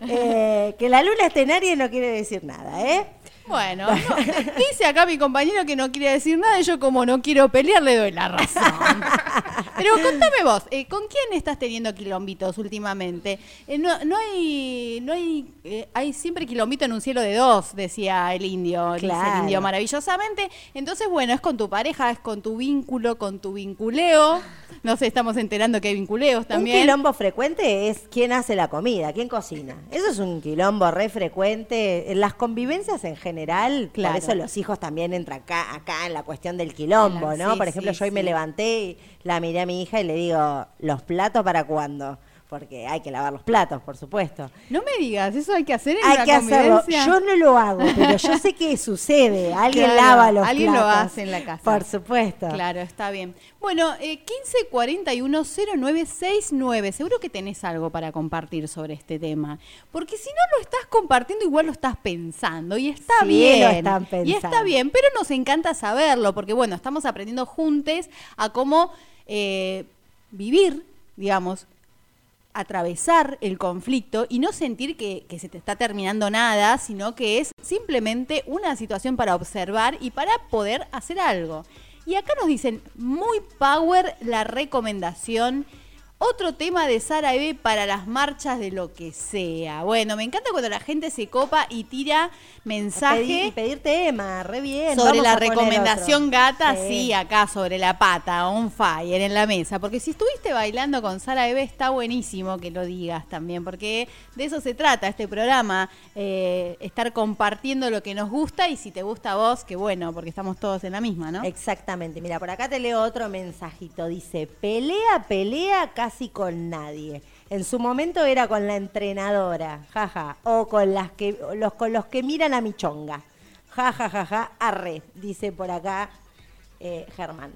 Eh, que la luna esté en Aries no quiere decir nada, ¿eh? Bueno, no, dice acá mi compañero que no quiere decir nada y yo como no quiero pelear le doy la razón. Pero contame vos, eh, ¿con quién estás teniendo quilombitos últimamente? Eh, no, no hay, no hay, eh, hay siempre quilombito en un cielo de dos, decía el indio, dice el Claro. indio maravillosamente. Entonces, bueno, es con tu pareja, es con tu vínculo, con tu vinculeo. No sé, estamos enterando que hay vinculeos también. Un quilombo frecuente es quién hace la comida, quién cocina. Eso es un quilombo re frecuente. En las convivencias en general, Claro. por eso los hijos también entran acá, acá en la cuestión del quilombo, ¿no? sí, por ejemplo, sí, yo hoy me levanté y la miré a mi hija y le digo, ¿los platos para cuándo? Porque hay que lavar los platos, por supuesto. No me digas, eso hay que hacer en Hay la que hacerlo. Yo no lo hago, pero yo sé que sucede. Alguien Claro, lava los alguien lo platos. hace en la casa. Por supuesto. Claro, está bien. Bueno, eh, 1541-0969. Seguro que tenés algo para compartir sobre este tema. Porque si no lo estás compartiendo, igual lo estás pensando. Y está Sí, bien. lo están Y está pensando. bien, pero nos encanta saberlo. Porque bueno, estamos aprendiendo juntos a cómo eh, vivir, digamos, atravesar el conflicto y no sentir que, que se te está terminando nada, sino que es simplemente una situación para observar y para poder hacer algo. Y acá nos dicen, muy power la recomendación. Otro tema de Sara Eve para las marchas de lo que sea. Bueno, me encanta cuando la gente se copa y tira mensaje Pedir, y pedir tema, re bien. sobre Vamos la recomendación gata, sí. acá sobre la pata, on fire en la mesa. Porque si estuviste bailando con Sara Eve, está buenísimo que lo digas también, porque de eso se trata este programa, eh, estar compartiendo lo que nos gusta y si te gusta a vos, que bueno, porque estamos todos en la misma, ¿no? Exactamente. Mira, por acá te leo otro mensajito. Dice, pelea, pelea casi con nadie. En su momento era con la entrenadora, jaja, o con las que los con los que miran a mi chonga. Ja, ja, ja, ja, arre, dice por acá eh, Germán.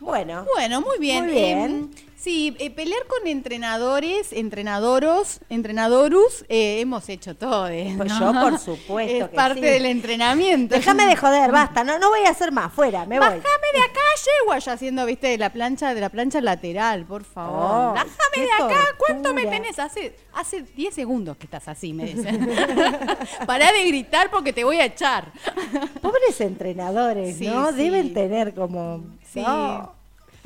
Bueno. Bueno, muy bien. Muy bien. Eh, sí, eh, pelear con entrenadores, entrenadoros, entrenadorus, eh, hemos hecho todo. eh, Pues ¿no? yo, por supuesto Es que parte sí. del entrenamiento. Déjame de joder, basta, no, no voy a hacer más, fuera, me voy. Bájame de acá, yegua, ya haciendo, viste, de la plancha, de la plancha lateral, por favor. Oh, Bájame de acá, ¿cuánto me tenés? Hace, hace 10 segundos que estás así, me dicen. Pará de gritar porque te voy a echar. Pobres entrenadores, Sí, ¿no? sí. Deben tener como... Sí. No.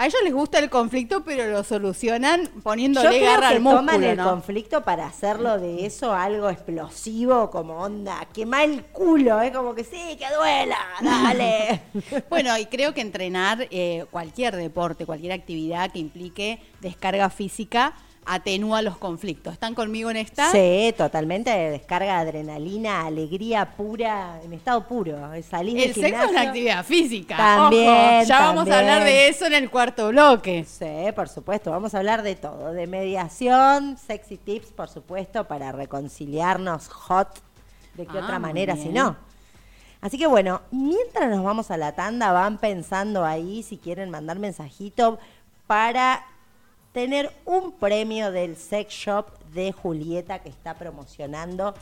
A ellos les gusta el conflicto, pero lo solucionan Yo poniéndole creo garra que al músculo, toman el ¿no? conflicto para hacerlo de eso algo explosivo, como onda, quema el culo, es como que sí, que duela, dale. Bueno, y creo que entrenar eh, cualquier deporte, cualquier actividad que implique descarga física atenúa los conflictos. ¿Están conmigo en esta? Sí, totalmente descarga de adrenalina, alegría pura, en estado puro. Del El sexo es una gimnasio. actividad física. También, Ojo, ya vamos a hablar de eso en el cuarto bloque. Sí, por supuesto, vamos a hablar de todo, de mediación, sexy tips, por supuesto, para reconciliarnos hot, de qué Ah, otra muy manera si no. Así que bueno, mientras nos vamos a la tanda, van pensando ahí si quieren mandar mensajito para tener un premio del sex shop de Julieta que está promocionando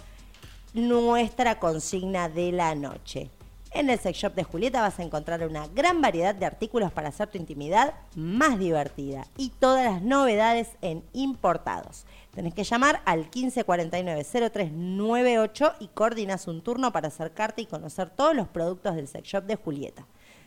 nuestra consigna de la noche. En el sex shop de Julieta vas a encontrar una gran variedad de artículos para hacer tu intimidad más divertida y todas las novedades en importados. Tenés que llamar al 1549-0398 y coordinas un turno para acercarte y conocer todos los productos del sex shop de Julieta.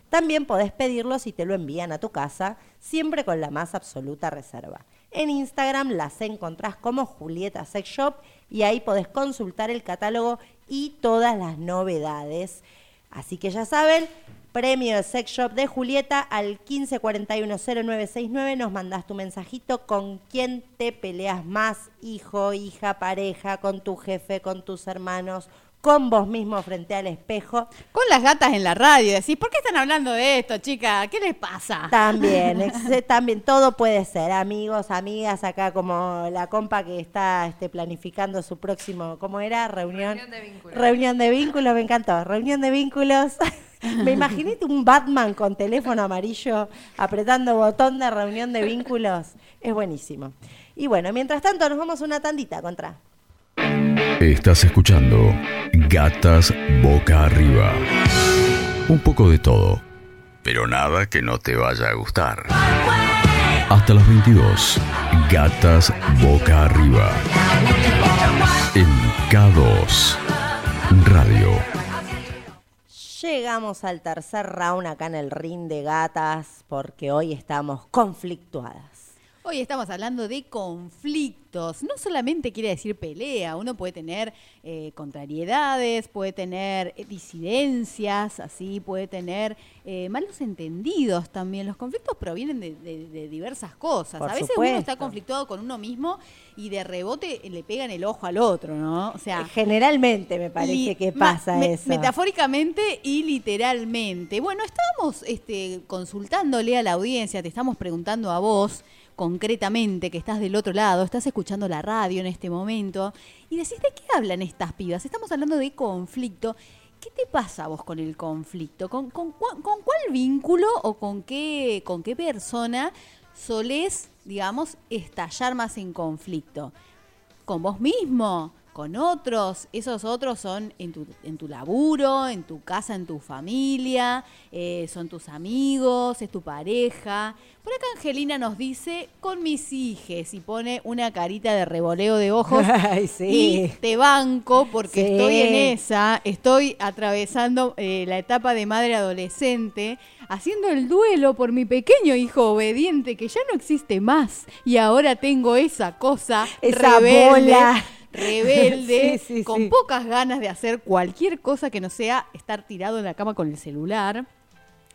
También podés pedirlos y te lo envían a tu casa, siempre con la más absoluta reserva. En Instagram las encontrás como Julieta Sex Shop y ahí podés consultar el catálogo y todas las novedades. Así que ya saben, premio de Sex Shop de Julieta al 15410969 nos mandás tu mensajito con quién te peleas más, hijo, hija, pareja, con tu jefe, con tus hermanos, con vos mismo frente al espejo. Con las gatas en la radio, decís, ¿por qué están hablando de esto, chica? ¿Qué les pasa? También, ex- también todo puede ser, amigos, amigas, acá como la compa que está este, planificando su próximo, ¿cómo era? Reunión. Reunión de vínculos. Reunión de vínculos, me encantó. Reunión de vínculos. me imaginé un Batman con teléfono amarillo apretando botón de reunión de vínculos. Es buenísimo. Y bueno, mientras tanto nos vamos a una tandita contra. Estás escuchando Gatas Boca Arriba. Un poco de todo, pero nada que no te vaya a gustar. Hasta las 22, Gatas Boca Arriba. En K2 Radio. Llegamos al tercer round acá en el ring de gatas porque hoy estamos conflictuadas. Hoy estamos hablando de conflictos. No solamente quiere decir pelea, uno puede tener eh, contrariedades, puede tener eh, disidencias, así, puede tener eh, malos entendidos también. Los conflictos provienen de, de- de diversas cosas. Por a veces uno está conflictuado con uno mismo y de rebote le pegan el ojo al otro, ¿no? O sea, Generalmente me parece que pasa me- eso. Metafóricamente y literalmente. Bueno, estábamos este, consultándole a la audiencia, te estamos preguntando a vos concretamente que estás del otro lado, estás escuchando la radio en este momento y decís de qué hablan estas pibas. Estamos hablando de conflicto. ¿Qué te pasa vos con el conflicto? ¿Con, con, con cuál vínculo o con qué, con qué persona solés, digamos, estallar más en conflicto? con vos mismo, con otros. Esos otros son en tu, en tu laburo, en tu casa, en tu familia, eh, son tus amigos, es tu pareja. Por acá Angelina nos dice, con mis hijes, y pone una carita de revoleo de ojos. Ay, sí. Y te banco porque Sí. estoy en esa, estoy atravesando eh, la etapa de madre adolescente, haciendo el duelo por mi pequeño hijo obediente que ya no existe más y ahora tengo esa cosa Esa rebelde, bola. Rebelde, Sí, sí, con sí. pocas ganas de hacer cualquier cosa que no sea estar tirado en la cama con el celular.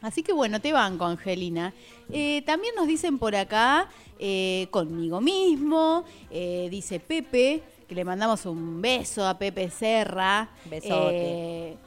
Así que bueno, te banco, Angelina. Eh, también nos dicen por acá, eh, conmigo mismo, eh, dice Pepe, que le mandamos un beso a Pepe Serra. Besote.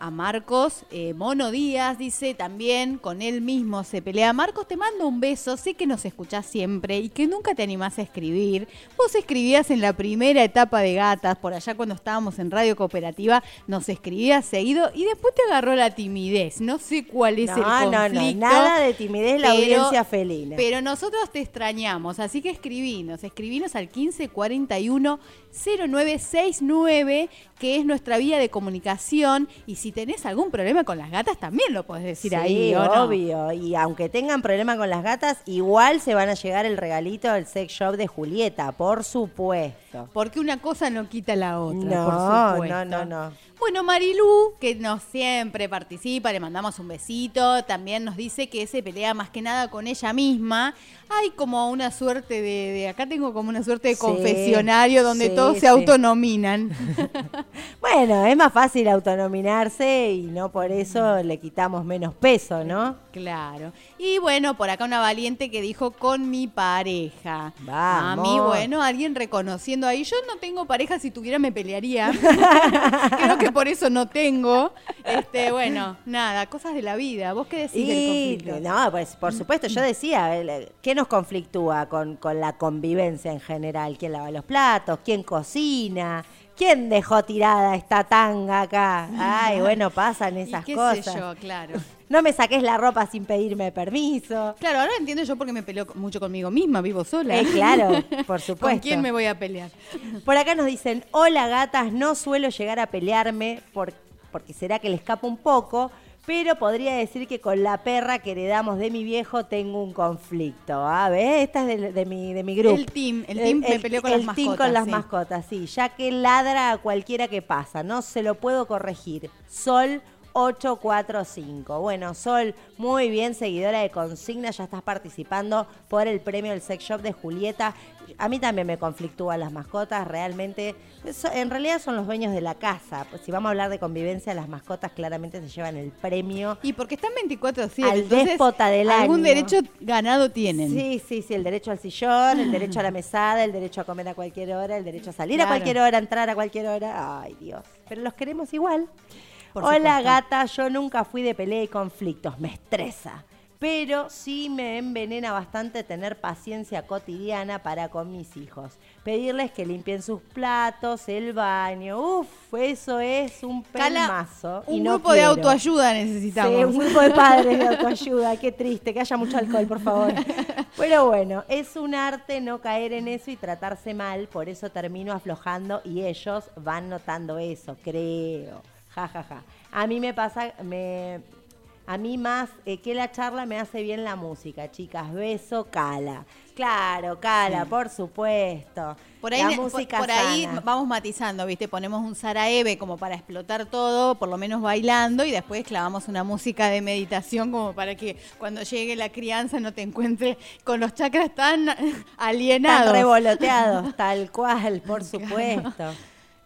A Marcos, eh, Mono Díaz dice también, con él mismo se pelea. Marcos, te mando un beso, sé que nos escuchás siempre y que nunca te animás a escribir. Vos escribías en la primera etapa de Gatas, por allá cuando estábamos en Radio Cooperativa, nos escribías seguido y después te agarró la timidez. No sé cuál es el No, no, no, conflicto. nada de timidez la pero- audiencia felina. Pero nosotros te extrañamos, así que escribinos, escribinos al 1541 0969, que es nuestra vía de comunicación. Y si tenés algún problema con las gatas, también lo podés decir Sí, ahí, ¿o no? obvio. Y aunque tengan problema con las gatas, igual se van a llegar el regalito del sex shop de Julieta, por supuesto. Porque una cosa no quita la otra, No, por supuesto. no, no, no. Bueno, Marilú, que no siempre participa, le mandamos un besito, también nos dice que se pelea más que nada con ella misma. Hay como una suerte de, de- acá tengo como una suerte de Sí, confesionario donde sí, todos se autonominan. Bueno, es más fácil autonominarse y no por eso le quitamos menos peso, ¿no? Claro. Y bueno, por acá una valiente que dijo con mi pareja. A Vamos. mí, bueno, alguien reconociendo ahí. Yo no tengo pareja, si tuviera me pelearía. Creo que por eso no tengo. Este, bueno, nada, cosas de la vida. ¿Vos qué decís del Y, conflicto? no, pues por supuesto, yo decía, ¿qué nos conflictúa con, con la convivencia en general? ¿Quién lava los platos? ¿Quién cocina? ¿Quién dejó tirada esta tanga acá? Ay, bueno, pasan Y esas qué cosas. sé yo, claro. No me saques la ropa sin pedirme permiso. Claro, ahora entiendo yo porque me peleo mucho conmigo misma, vivo sola. Eh, claro, por supuesto. ¿Con quién me voy a pelear? Por acá nos dicen, hola gatas, no suelo llegar a pelearme por- porque será que le escapo un poco, pero podría decir que con la perra que heredamos de mi viejo tengo un conflicto. A ver, esta es de, de mi, de mi grupo. El team, el team me peleó con el las team mascotas, con las sí. mascotas, sí, ya que ladra a cualquiera que pasa, no se lo puedo corregir. Sol 845. Bueno, Sol, muy bien, seguidora de Consigna, ya estás participando por el premio del Sex Shop de Julieta. A mí también me conflictúan las mascotas, realmente. eso- en realidad son los dueños de la casa. Pues si vamos a hablar de convivencia, las mascotas claramente se llevan el premio. Y porque están 24-7. Al entonces, déspota del Algún año. derecho ganado tienen. Sí, sí, sí, el derecho al sillón, el derecho a la mesada, el derecho a comer a cualquier hora, el derecho a salir Claro. a cualquier hora, entrar a cualquier hora. Ay, Dios. Pero los queremos igual. Por Hola, supuesto. gata, yo nunca fui de pelea y conflictos, me estresa. Pero sí me envenena bastante tener paciencia cotidiana para con mis hijos. Pedirles que limpien sus platos, el baño. Uf, eso es un pelmazo. y un no grupo de autoayuda necesitamos. Sí, un grupo de padres de autoayuda. Qué triste, que haya mucho alcohol, por favor. Pero bueno, es un arte no caer en eso y tratarse mal, por eso termino aflojando y ellos van notando eso, creo. Ja, ja, ja. A mí me pasa, me, a mí más eh, que la charla me hace bien la música, chicas. Beso, cala. Claro, cala, por supuesto. Por ahí, la ne- por- música por ahí vamos matizando, ¿viste? Ponemos un Saraeve como para explotar todo, por lo menos bailando, y después clavamos una música de meditación como para que cuando llegue la crianza no te encuentres con los chakras tan alienados. Están revoloteados, tal cual, por supuesto.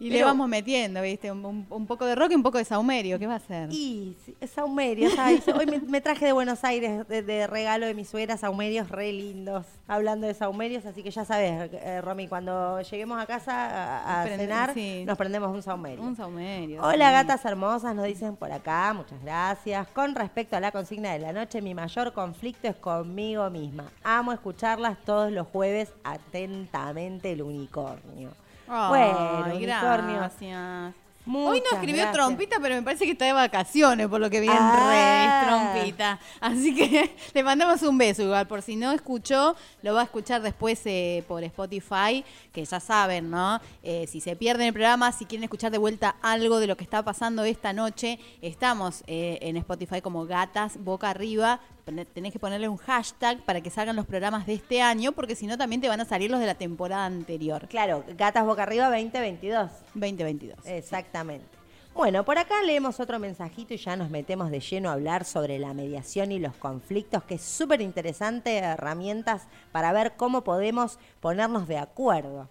Y le vamos metiendo, ¿viste? Un, un- un poco de rock y un poco de saumerio, ¿qué va a hacer? Y sí, saumerio, ¿sabes? Hoy me, me traje de Buenos Aires de, de regalo de mi suegra saumerios re lindos, hablando de saumerios, así que ya sabes, eh, Romy, cuando lleguemos a casa a, a Prende- cenar, sí. nos prendemos un saumerio. Un saumerio. Hola sí. gatas hermosas, nos dicen por acá, muchas gracias. Con respecto a la consigna de la noche, mi mayor conflicto es conmigo misma. Amo escucharlas todos los jueves atentamente el unicornio. Ay, bueno, unicornio. gracias. Hoy no escribió gracias. trompita, pero me parece que está de vacaciones, por lo que vi en Ah. redes, trompita. Así que le mandamos un beso igual, por si no escuchó, lo va a escuchar después eh, por Spotify, que ya saben, ¿no? Eh, si se pierden el programa, si quieren escuchar de vuelta algo de lo que está pasando esta noche, estamos eh, en Spotify como Gatas Boca Arriba. Tenés que ponerle un hashtag para que salgan los programas de este año, porque si no también te van a salir los de la temporada anterior, Claro, Gatas Boca Arriba 2022. 2022. Exactamente. Bueno, por acá leemos otro mensajito y ya nos metemos de lleno a hablar sobre la mediación y los conflictos, que es súper interesante, herramientas para ver cómo podemos ponernos de acuerdo.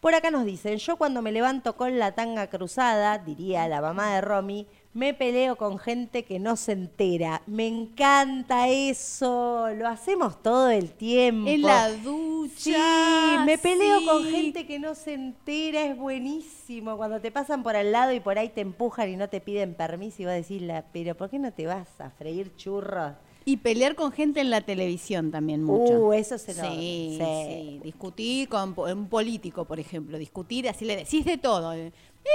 Por acá nos dicen, yo cuando me levanto con la tanga cruzada, diría la mamá de Romy, me peleo con gente que no se entera. Me encanta eso, lo hacemos todo el tiempo. En la ducha. Sí, me peleo con gente que no se entera, es buenísimo. Cuando te pasan por al lado y por ahí te empujan y no te piden permiso y vos decís, "La- pero ¿por qué no te vas a freír churros? Y pelear con gente en la televisión también mucho. Uh, eso se lo- sí, sí. sí. Discutir con un político, por ejemplo. Discutir, así le decís de todo.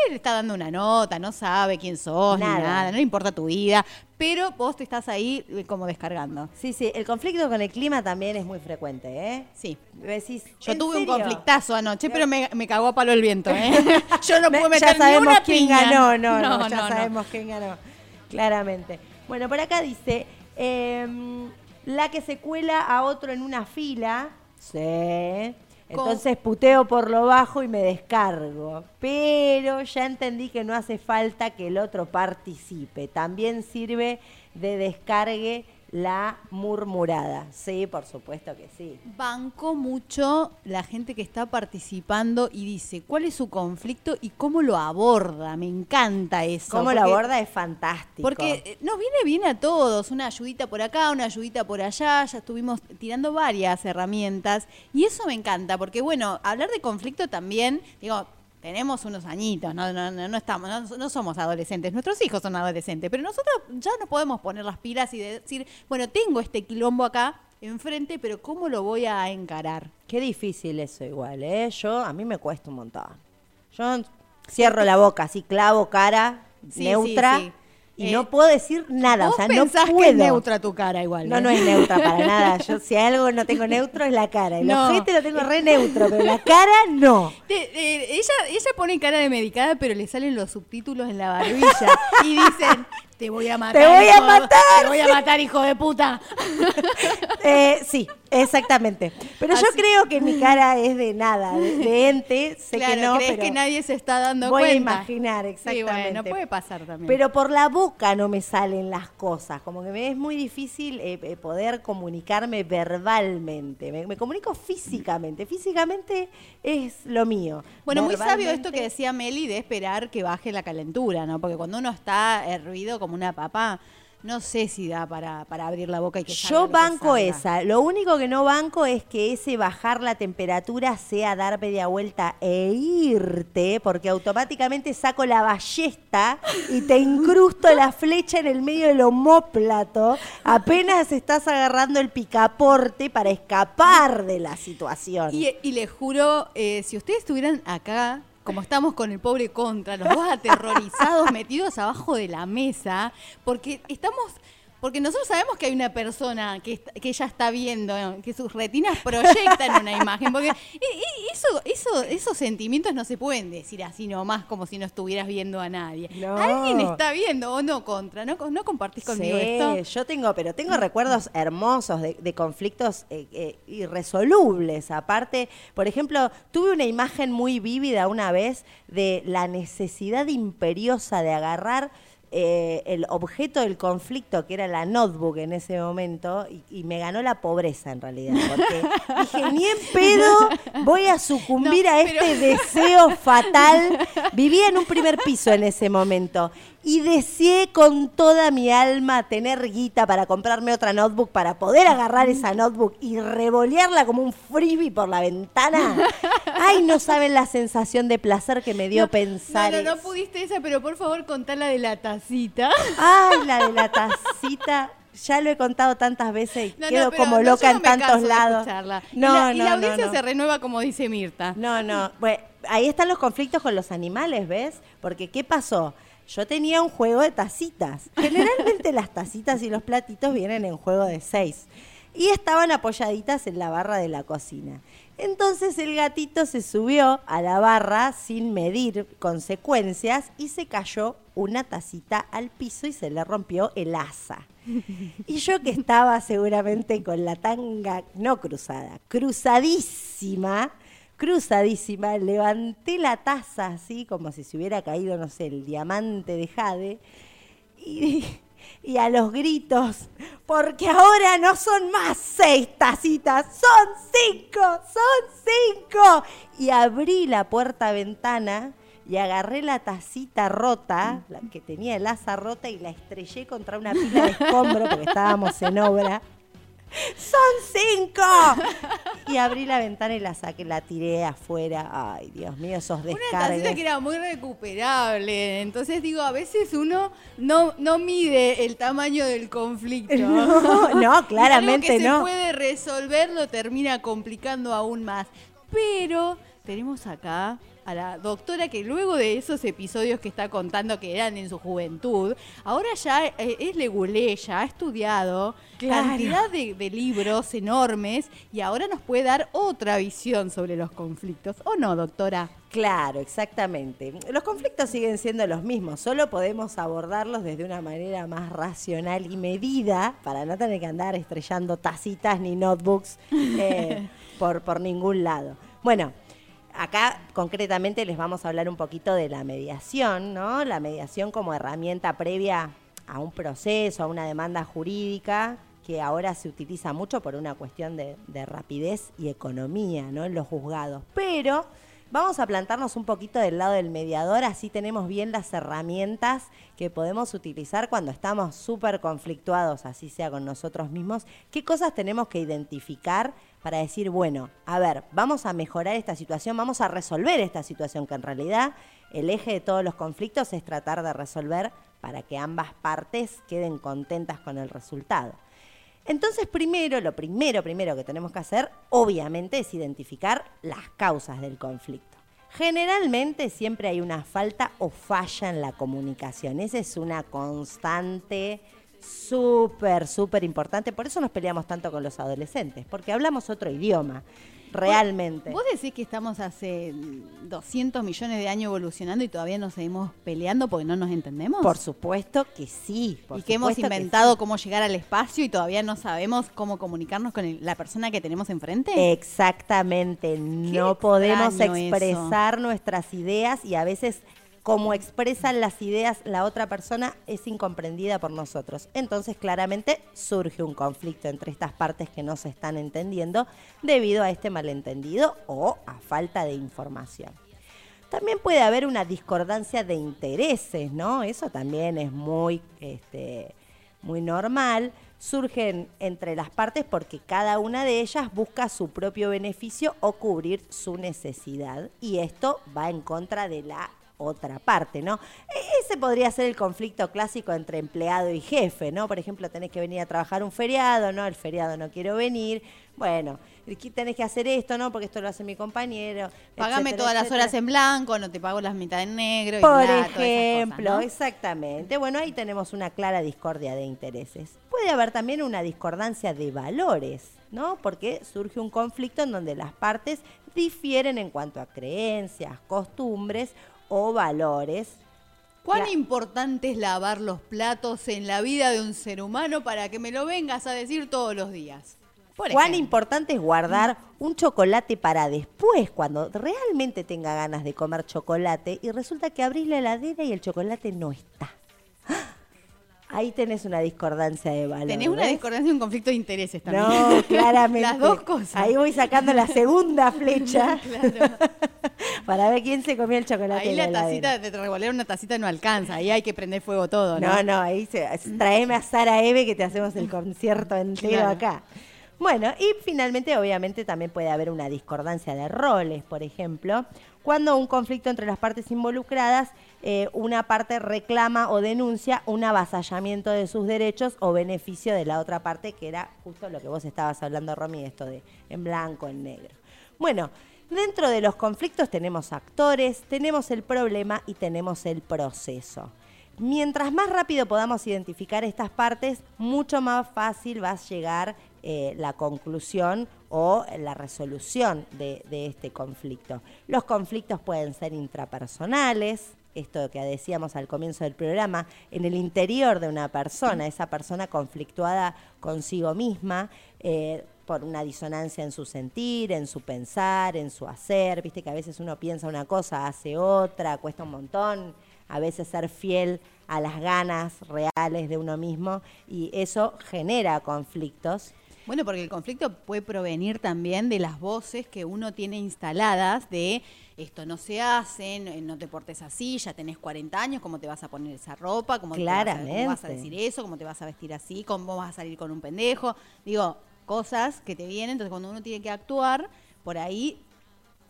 Él está dando una nota, no sabe quién sos, Nada. ni nada, no le importa tu vida. Pero vos te estás ahí eh, como descargando. Sí, sí, el conflicto con el clima también es muy frecuente, ¿eh? Sí. Decís, Yo ¿en tuve un conflictazo anoche, pero me, me cagó a palo el viento, ¿eh? Yo no pude ya meter ni sabemos una quién piña. ganó, no, no, No, ya no, sabemos quién ganó, claramente. Bueno, por acá dice, em, la que se cuela a otro en una fila, sí, Entonces puteo por lo bajo y me descargo. Pero ya entendí que no hace falta que el otro participe. También sirve de descargue la murmurada. Sí, por supuesto que sí. Banco mucho la gente que está participando y dice cuál es su conflicto y cómo lo aborda. Me encanta eso. Cómo lo aborda es fantástico. Porque eh, nos viene bien a todos, una ayudita por acá, una ayudita por allá, ya estuvimos tirando varias herramientas y eso me encanta, porque bueno, hablar de conflicto también, digo, tenemos unos añitos, no, no, no, no estamos, no, no somos adolescentes, nuestros hijos son adolescentes, pero nosotros ya no podemos poner las pilas y decir, bueno, tengo este quilombo acá enfrente, pero ¿cómo lo voy a encarar? Qué difícil eso igual, ¿eh? Yo, a mí me cuesta un montón. Yo cierro la boca, así clavo cara, Sí, neutra, sí, sí. Y Eh, no puedo decir nada, Vos o sea, no puedo. que es neutra tu cara igual. No, no es neutra para nada. Yo si algo no tengo neutro es la cara. El No. ojete lo tengo re neutro, pero la cara no. Eh, ella, ella pone cara de medicada, pero le salen los subtítulos en la barbilla y dicen, te voy a matar. Te voy a hijo matar". Te voy a matar, hijo de puta. Eh, sí, exactamente. Pero yo creo que mi cara es de nada, de, de ente, sé claro, que no, crees pero que nadie se está dando voy a cuenta. imaginar, Sí, exactamente. bueno, puede pasar también. Pero por la boca no me salen las cosas, como que me es muy difícil eh, eh, poder comunicarme verbalmente. Me, me comunico físicamente, físicamente es lo mío. Bueno, muy sabio esto que decía Meli de esperar que baje la calentura, ¿no? Porque cuando uno está hervido como una papa, no sé si da para, para abrir la boca y que Yo que banco esa. Lo único que no banco es que ese bajar la temperatura sea dar media vuelta e irte, porque automáticamente saco la ballesta y te incrusto la flecha en el medio del homóplato. Apenas estás agarrando el picaporte para escapar de la situación. Y, y les juro, eh, si ustedes estuvieran acá, como estamos con el pobre contra, los dos aterrorizados, metidos abajo de la mesa, porque estamos. Porque nosotros sabemos que hay una persona que, que ella está viendo, ¿no? que sus retinas proyectan una imagen, porque eso, eso, esos sentimientos no se pueden decir así nomás como si no estuvieras viendo a nadie. No. Alguien está viendo o no contra, ¿no, no compartís conmigo Sí, esto? yo tengo, pero tengo recuerdos hermosos de, de conflictos eh, eh, irresolubles. Aparte, por ejemplo, tuve una imagen muy vívida una vez de la necesidad imperiosa de agarrar eh, el objeto del conflicto, que era la notebook en ese momento, y, y me ganó la pobreza en realidad. Porque dije, ni en pedo voy a sucumbir No, a pero- este deseo fatal. Vivía en un primer piso en ese momento y deseé con toda mi alma tener guita para comprarme otra notebook para poder agarrar esa notebook y revolearla como un frisbee por la ventana. Ay, no saben la sensación de placer que me dio pensar. No, no, no pudiste esa, pero por favor contala de la tacita. Ay, la de la tacita. Ya lo he contado tantas veces y No, no, quedo como no, loca no en tantos lados. No, y la, y no, la no, audiencia no. se renueva como dice Mirta. No, no. Bueno, ahí están los conflictos con los animales, ¿ves? Porque ¿qué pasó? Yo tenía un juego de tacitas. Generalmente las tacitas y los platitos vienen en juego de seis. Y estaban apoyaditas en la barra de la cocina. Entonces el gatito se subió a la barra sin medir consecuencias y se cayó una tacita al piso y se le rompió el asa. Y yo que estaba seguramente con la tanga, no cruzada, cruzadísima, cruzadísima, levanté la taza así como si se hubiera caído, no sé, el diamante de Jade. Y, a los gritos, porque ahora no son más seis tacitas, son cinco, son cinco. Y abrí la puerta-ventana y agarré la tacita rota, la que tenía el asa rota, y la estrellé contra una pila de escombro porque estábamos en obra. ¡Son cinco! Y abrí la ventana y la saqué, la tiré afuera. Ay, Dios mío, esos Una descargues. tacita que era muy recuperable. Entonces digo, a veces uno no, no mide el tamaño del conflicto. No, no, Y algo claramente que se no. puede resolver lo termina complicando aún más. Pero tenemos acá a la doctora que luego de esos episodios que está contando que eran en su juventud, ahora ya eh, es legulé, ya ha estudiado Claro. cantidad de, de libros enormes y ahora nos puede dar otra visión sobre los conflictos. ¿O no, doctora? Claro, exactamente. Los conflictos siguen siendo los mismos, solo podemos abordarlos desde una manera más racional y medida para no tener que andar estrellando tacitas ni notebooks eh, por, por ningún lado. Bueno, acá concretamente les vamos a hablar un poquito de la mediación, ¿no? La mediación como herramienta previa a un proceso, a una demanda jurídica que ahora se utiliza mucho por una cuestión de, de rapidez y economía, ¿no? En los juzgados. Pero vamos a plantarnos un poquito del lado del mediador, así tenemos bien las herramientas que podemos utilizar cuando estamos súper conflictuados, así sea con nosotros mismos. ¿Qué cosas tenemos que identificar para decir, bueno, a ver, vamos a mejorar esta situación, vamos a resolver esta situación, que en realidad el eje de todos los conflictos es tratar de resolver para que ambas partes queden contentas con el resultado. Entonces, primero, lo primero, primero que tenemos que hacer, obviamente, es identificar las causas del conflicto. Generalmente siempre hay una falta o falla en la comunicación. Esa es una constante súper, súper importante. Por eso nos peleamos tanto con los adolescentes, porque hablamos otro idioma, realmente. Vos decís que estamos hace 200 millones de años evolucionando y todavía nos seguimos peleando porque no nos entendemos. Por supuesto que sí. por y que hemos que inventado sí. cómo llegar al espacio y todavía no sabemos cómo comunicarnos con el- la persona que tenemos enfrente. Exactamente, no podemos expresar nuestras ideas y a veces como expresan las ideas la otra persona es incomprendida por nosotros. Entonces claramente surge un conflicto entre estas partes que no se están entendiendo debido a este malentendido o a falta de información. También puede haber una discordancia de intereses, ¿no? Eso también es muy, este, muy normal. Surgen entre las partes porque cada una de ellas busca su propio beneficio o cubrir su necesidad. Y esto va en contra de la otra parte, ¿no? E- Ese podría ser el conflicto clásico entre empleado y jefe, ¿no? Por ejemplo, tenés que venir a trabajar un feriado, ¿no? El feriado no quiero venir. Bueno, tenés que hacer esto, ¿no? Porque esto lo hace mi compañero. Pagame etcétera, todas las horas en blanco, no te pago las mitades en negro. Por ejemplo, cosas, ¿no? exactamente. Bueno, ahí tenemos una clara discordia de intereses. Puede haber también una discordancia de valores, ¿no? Porque surge un conflicto en donde las partes difieren en cuanto a creencias, costumbres o valores. ¿Cuán importante es lavar los platos en la vida de un ser humano para que me lo vengas a decir todos los días? Por Cuán importante es guardar un chocolate para después, cuando realmente tenga ganas de comer chocolate y resulta que abrís la heladera y el chocolate no está. ¡Ah! Ahí tenés una discordancia de valores. Tenés una discordancia y un conflicto de intereses también. No, claramente. Las dos cosas. Ahí voy sacando la segunda flecha Claro. para ver quién se comió el chocolate. Ahí la heladera. tacita, de revolver una tacita no alcanza. Ahí hay que prender fuego todo, ¿no? No, no, ahí se, traeme a Sara Eve que te hacemos el concierto entero Claro. acá. Bueno, y finalmente, obviamente, también puede haber una discordancia de roles, por ejemplo, cuando un conflicto entre las partes involucradas, eh, una parte reclama o denuncia un avasallamiento de sus derechos o beneficio de la otra parte, que era justo lo que vos estabas hablando, Romy, esto de en blanco, en negro. Bueno, dentro de los conflictos tenemos actores, tenemos el problema y tenemos el proceso. Mientras más rápido podamos identificar estas partes, mucho más fácil va a llegar eh, la conclusión o la resolución de, de este conflicto. Los conflictos pueden ser intrapersonales, esto que decíamos al comienzo del programa, en el interior de una persona, esa persona conflictuada consigo misma, eh, por una disonancia en su sentir, en su pensar, en su hacer, viste que a veces uno piensa una cosa, hace otra, cuesta un montón, a veces ser fiel a las ganas reales de uno mismo y eso genera conflictos. Bueno, porque el conflicto puede provenir también de las voces que uno tiene instaladas de esto no se hace, no, no te portes así, ya tenés 40 años, ¿cómo te vas a poner esa ropa? ¿Cómo, te vas a- cómo vas a decir eso? ¿Cómo te vas a vestir así? ¿Cómo vas a salir con un pendejo? Digo, cosas que te vienen, entonces cuando uno tiene que actuar, por ahí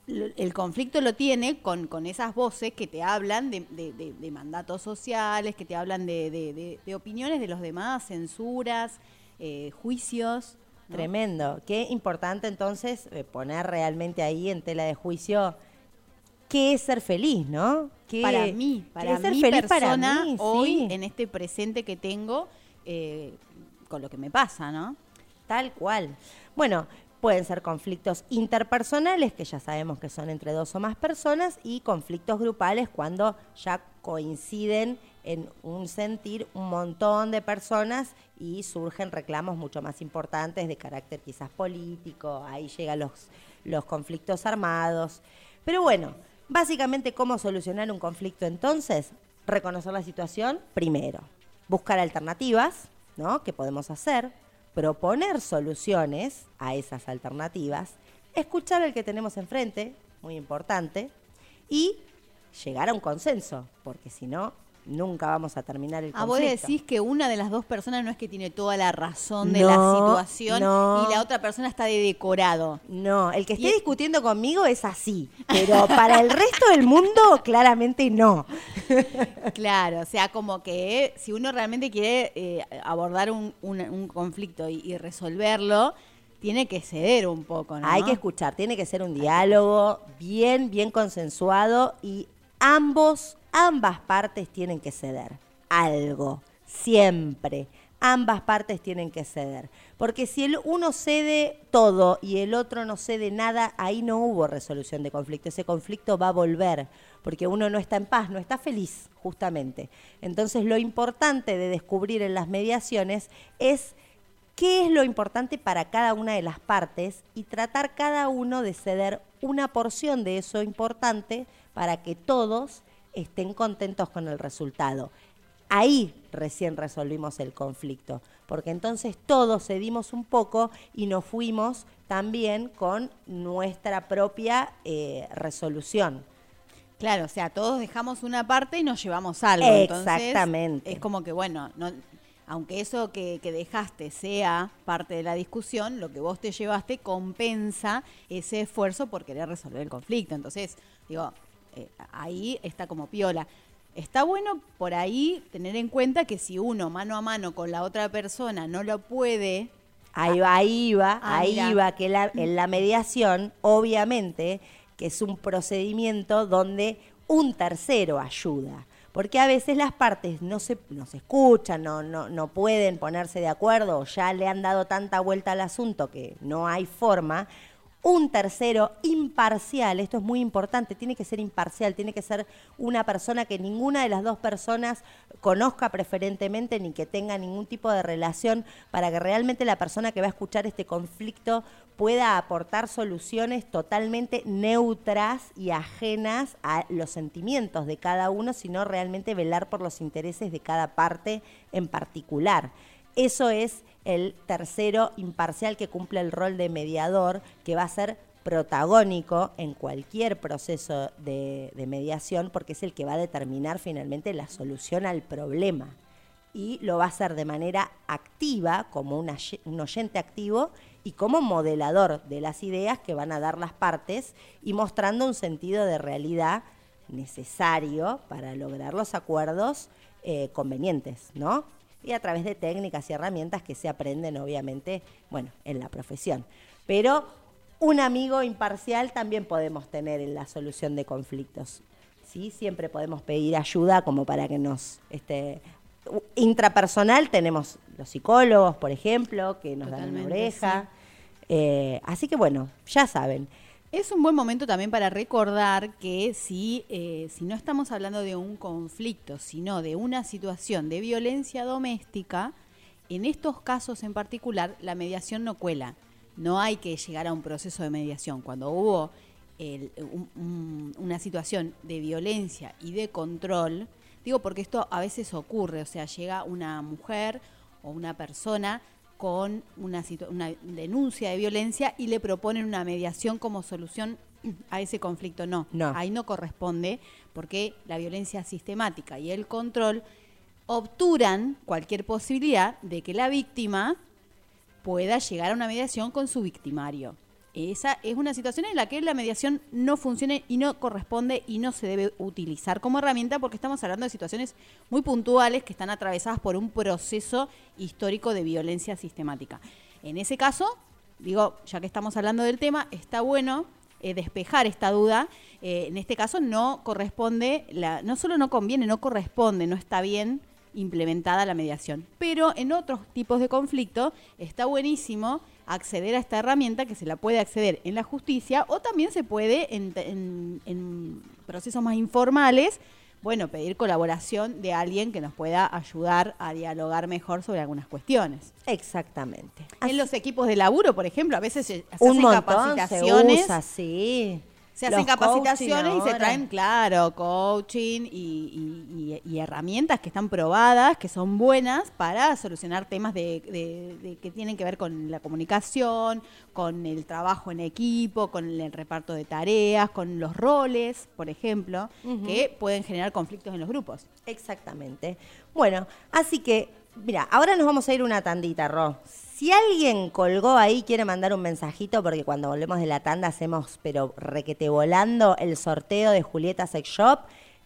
el conflicto lo tiene con, con esas voces que te hablan de, de- de- de mandatos sociales, que te hablan de, de- de- de opiniones de los demás, censuras, eh, juicios. ¿No? Tremendo. Qué importante entonces eh, poner realmente ahí en tela de juicio qué es ser feliz, ¿no? ¿Qué- Para mí, qué para es ser mi feliz persona, para mí, hoy, sí. en este presente que tengo, eh, con lo que me pasa, ¿no? Tal cual. Bueno, pueden ser conflictos interpersonales, que ya sabemos que son entre dos o más personas, y conflictos grupales cuando ya coinciden en un sentir un montón de personas y surgen reclamos mucho más importantes de carácter quizás político, ahí llegan los, los conflictos armados. Pero bueno, básicamente cómo solucionar un conflicto entonces, reconocer la situación primero, buscar alternativas, ¿no? ¿Qué podemos hacer? Proponer soluciones a esas alternativas, escuchar al que tenemos enfrente, muy importante, y llegar a un consenso, porque si no, nunca vamos a terminar el Ah, vos conflicto. decís que una de las dos personas no es que tiene toda la razón de la situación no. y la otra persona está de decorado. No, el que esté Y- discutiendo conmigo es así, pero para el resto del mundo claramente no. Claro, o sea, como que si uno realmente quiere eh, abordar un, un- un conflicto y, y resolverlo, tiene que ceder un poco, ¿no? Hay que escuchar, tiene que ser un diálogo bien, bien consensuado y ambos, ambas partes tienen que ceder. Algo, siempre. Ambas partes tienen que ceder. Porque si el uno cede todo y el otro no cede nada, ahí no hubo resolución de conflicto. Ese conflicto va a volver, porque uno no está en paz, no está feliz, justamente. Entonces lo importante de descubrir en las mediaciones es qué es lo importante para cada una de las partes y tratar cada uno de ceder una porción de eso importante para que todos estén contentos con el resultado. Ahí recién resolvimos el conflicto, porque entonces todos cedimos un poco y nos fuimos también con nuestra propia eh, resolución. Claro, o sea, todos dejamos una parte y nos llevamos algo. Entonces, Exactamente. es como que, bueno, no, aunque eso que, que dejaste sea parte de la discusión, lo que vos te llevaste compensa ese esfuerzo por querer resolver el conflicto. Entonces, digo, eh, ahí está como piola. Está bueno por ahí tener en cuenta que si uno mano a mano con la otra persona no lo puede Ahí va, ahí va, Ah, ahí mira. va, que la- en la mediación, obviamente, que es un procedimiento donde un tercero ayuda. Porque a veces las partes no se, no se escuchan, no, no, no pueden ponerse de acuerdo, o ya le han dado tanta vuelta al asunto que no hay forma. Un tercero imparcial, esto es muy importante, tiene que ser imparcial, tiene que ser una persona que ninguna de las dos personas conozca preferentemente ni que tenga ningún tipo de relación para que realmente la persona que va a escuchar este conflicto pueda aportar soluciones totalmente neutras y ajenas a los sentimientos de cada uno, sino realmente velar por los intereses de cada parte en particular. Eso es el tercero imparcial que cumple el rol de mediador, que va a ser protagónico en cualquier proceso de, mediación, porque es el que va a determinar finalmente la solución al problema. Y lo va a hacer de manera activa, como un oyente activo, y como modelador de las ideas que van a dar las partes y mostrando un sentido de realidad necesario para lograr los acuerdos eh, convenientes, ¿no? Y a través de técnicas y herramientas que se aprenden, obviamente, bueno, en la profesión. Pero un amigo imparcial también podemos tener en la solución de conflictos. ¿sí? Siempre podemos pedir ayuda como para que nos... Este, intrapersonal tenemos los psicólogos, por ejemplo, que nos dan una oreja. Eh, así que bueno, ya saben. Es un buen momento también para recordar que si, eh, si no estamos hablando de un conflicto, sino de una situación de violencia doméstica, en estos casos en particular la mediación no cuela. No hay que llegar a un proceso de mediación. Cuando hubo el- un- un- una situación de violencia y de control, digo porque esto a veces ocurre, o sea, llega una mujer o una persona con una, una denuncia de violencia y le proponen una mediación como solución a ese conflicto. No, No. ahí no corresponde porque la violencia sistemática y el control obturan cualquier posibilidad de que la víctima pueda llegar a una mediación con su victimario. Esa es una situación en la que la mediación no funciona y no corresponde y no se debe utilizar como herramienta porque estamos hablando de situaciones muy puntuales que están atravesadas por un proceso histórico de violencia sistemática. En ese caso, digo, ya que estamos hablando del tema, está bueno eh, despejar esta duda. Eh, en este caso no corresponde, no solo no conviene, no corresponde, no está bien implementada la mediación. Pero en otros tipos de conflicto está buenísimo acceder a esta herramienta que se la puede acceder en la justicia o también se puede en, en- en procesos más informales bueno, pedir colaboración de alguien que nos pueda ayudar a dialogar mejor sobre algunas cuestiones. Exactamente. En los equipos de laburo, por ejemplo, a veces se, se Un hacen montón capacitaciones. se usa, sí. Se hacen capacitaciones y se traen, claro, coaching y, y- y- y herramientas que están probadas, que son buenas para solucionar temas de, de- de- que tienen que ver con la comunicación, con el trabajo en equipo, con el reparto de tareas, con los roles, por ejemplo, que pueden generar conflictos en los grupos. Exactamente. Bueno, así que, mira, ahora nos vamos a ir una tandita, Ro. Si alguien colgó ahí, quiere mandar un mensajito, porque cuando volvemos de la tanda hacemos, pero requete volando, el sorteo de Julieta Sex Shop,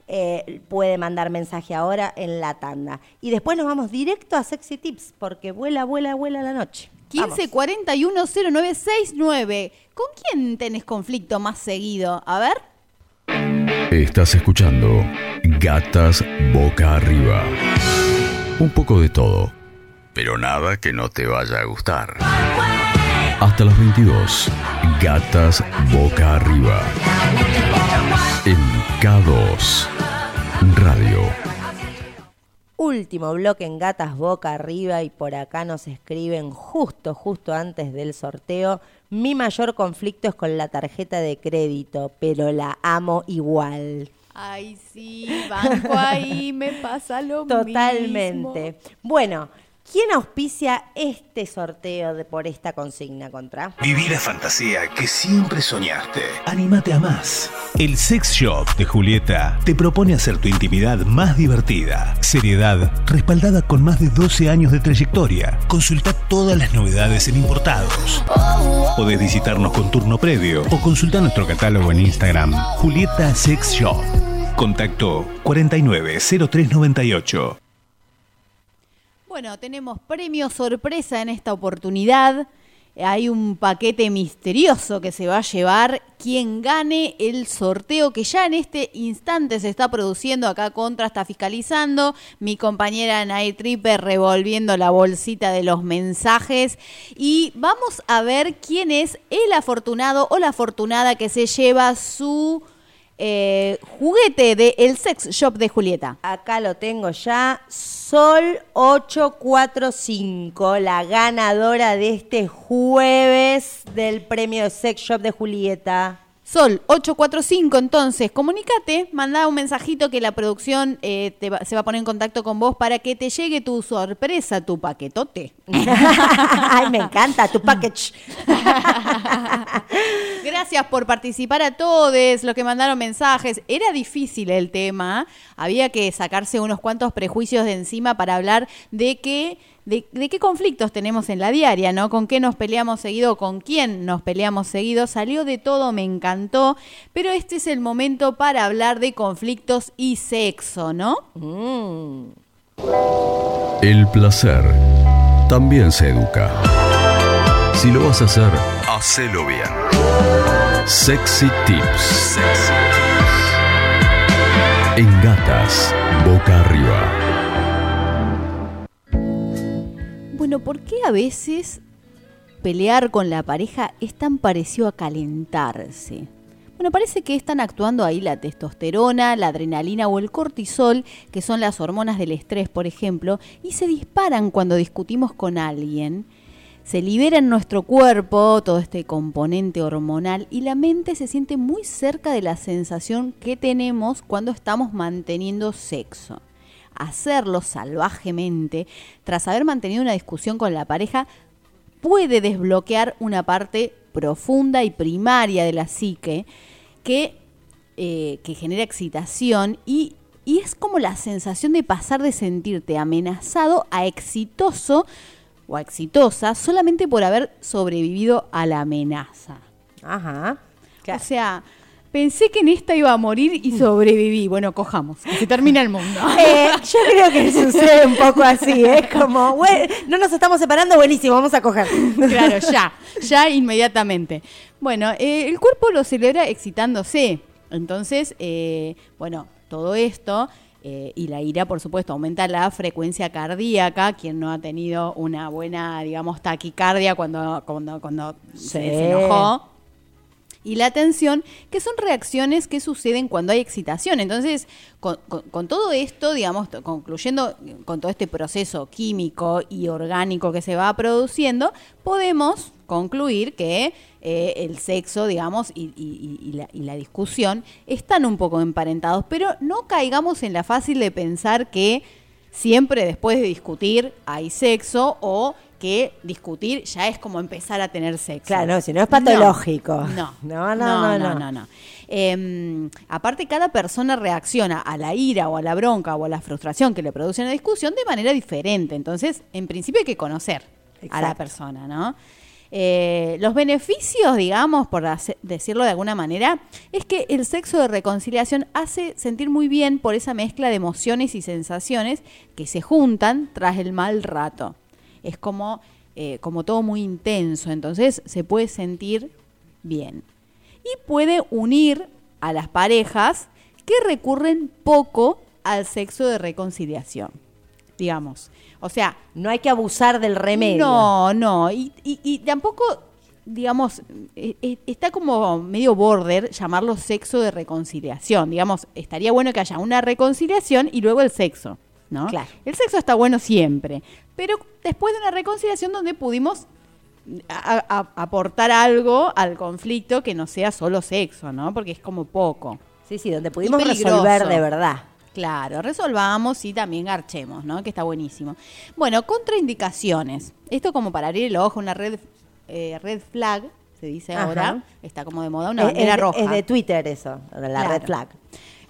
eh, puede mandar mensaje ahora en la tanda. Y después nos vamos directo a Sexy Tips, porque vuela, vuela, vuela la noche. 15 41 0969. ¿Con quién tenés conflicto más seguido? A ver. Estás escuchando Gatas Boca Arriba. Un poco de todo, pero nada que no te vaya a gustar. Hasta las 22, Gatas Boca Arriba. En K2 Radio. Último bloque en Gatas Boca Arriba y por acá nos escriben justo, justo antes del sorteo. Mi mayor conflicto es con la tarjeta de crédito, pero la amo igual. Ay, sí, banco ahí, me pasa lo mismo. Totalmente. Bueno, ¿quién auspicia este sorteo de, por esta consigna contra? Viví la fantasía que siempre soñaste. Anímate a más. El Sex Shop de Julieta te propone hacer tu intimidad más divertida. Seriedad respaldada con más de 12 años de trayectoria. Consulta todas las novedades en importados. Podés visitarnos con turno previo o consulta nuestro catálogo en Instagram, Julieta Sex Shop. Contacto 490398. Bueno, tenemos premio sorpresa en esta oportunidad. Hay un paquete misterioso que se va a llevar quien gane el sorteo que ya en este instante se está produciendo acá contra, está fiscalizando. Mi compañera Night Tripper revolviendo la bolsita de los mensajes. Y vamos a ver quién es el afortunado o la afortunada que se lleva su eh, juguete de el sex shop de Julieta. Acá lo tengo ya. Sol 845, la ganadora de este jueves del premio Sex Shop de Julieta. Sol 845, entonces, comunícate, manda un mensajito que la producción eh, te va- se va a poner en contacto con vos para que te llegue tu sorpresa, tu paquetote. Ay, me encanta tu package. Gracias por participar a todos los que mandaron mensajes. Era difícil el tema, había que sacarse unos cuantos prejuicios de encima para hablar de qué, de, de qué conflictos tenemos en la diaria, ¿no? Con qué nos peleamos seguido, con quién nos peleamos seguido. Salió de todo, me encantó, pero este es el momento para hablar de conflictos y sexo, ¿no? El placer también se educa. Si lo vas a hacer, hacelo bien. Sexy Tips. En gatas, boca arriba. ¿Por qué a veces pelear con la pareja es tan parecido a calentarse? Bueno, parece que están actuando ahí la testosterona, la adrenalina o el cortisol, que son las hormonas del estrés, por ejemplo, y se disparan cuando discutimos con alguien. Se libera en nuestro cuerpo todo este componente hormonal y la mente se siente muy cerca de la sensación que tenemos cuando estamos manteniendo sexo hacerlo salvajemente, tras haber mantenido una discusión con la pareja, puede desbloquear una parte profunda y primaria de la psique que, eh, que genera excitación y, y es como la sensación de pasar de sentirte amenazado a exitoso o a exitosa solamente por haber sobrevivido a la amenaza. Ajá. O sea, pensé que en esta iba a morir y sobreviví. Bueno, cojamos, que se termina el mundo. Eh, yo creo que sucede un poco así, es como, "Bue- no nos estamos separando, buenísimo, vamos a coger. Claro, ya, ya inmediatamente. Bueno, eh, el cuerpo lo celebra excitándose. Entonces, eh, bueno, todo esto eh, y la ira, por supuesto, aumenta la frecuencia cardíaca. Quien no ha tenido una buena, digamos, taquicardia cuando, cuando, cuando se, Sí. se enojó. Y la tensión, que son reacciones que suceden cuando hay excitación. Entonces, con, todo esto, digamos, concluyendo con todo este proceso químico y orgánico que se va produciendo, podemos concluir que eh, el sexo, digamos, y la, y la discusión están un poco emparentados, pero no caigamos en la fácil de pensar que siempre después de discutir hay sexo o que discutir ya es como empezar a tener sexo. Claro, no, si no es patológico. No, No, no, no, no, no, no, no. Eh, aparte, cada persona reacciona a la ira o a la bronca o a la frustración que le produce una discusión de manera diferente. Entonces, en principio hay que conocer a la persona, ¿no? Eh, los beneficios, digamos, por decirlo de alguna manera, es que el sexo de reconciliación hace sentir muy bien por esa mezcla de emociones y sensaciones que se juntan tras el mal rato. Es como, eh, como todo muy intenso, entonces se puede sentir bien. Y puede unir a las parejas que recurren poco al sexo de reconciliación, digamos. O sea, No hay que abusar del remedio. no, no. Y, y- y tampoco, digamos, eh, eh, está como medio border llamarlo sexo de reconciliación. Digamos, estaría bueno que haya una reconciliación y luego el sexo, ¿no? Claro. El sexo está bueno siempre. Pero después de una reconciliación donde pudimos a- a- aportar algo al conflicto que no sea solo sexo, ¿no? Porque es como poco. Sí, sí, donde pudimos resolver de verdad. Claro, resolvamos y también garchemos, ¿no? Que está buenísimo. Bueno, contraindicaciones. Esto como para abrir el ojo, una red, eh, red flag, se dice Ajá. ahora. Está como de moda, una bandera roja. es de Twitter eso, la Claro. red flag.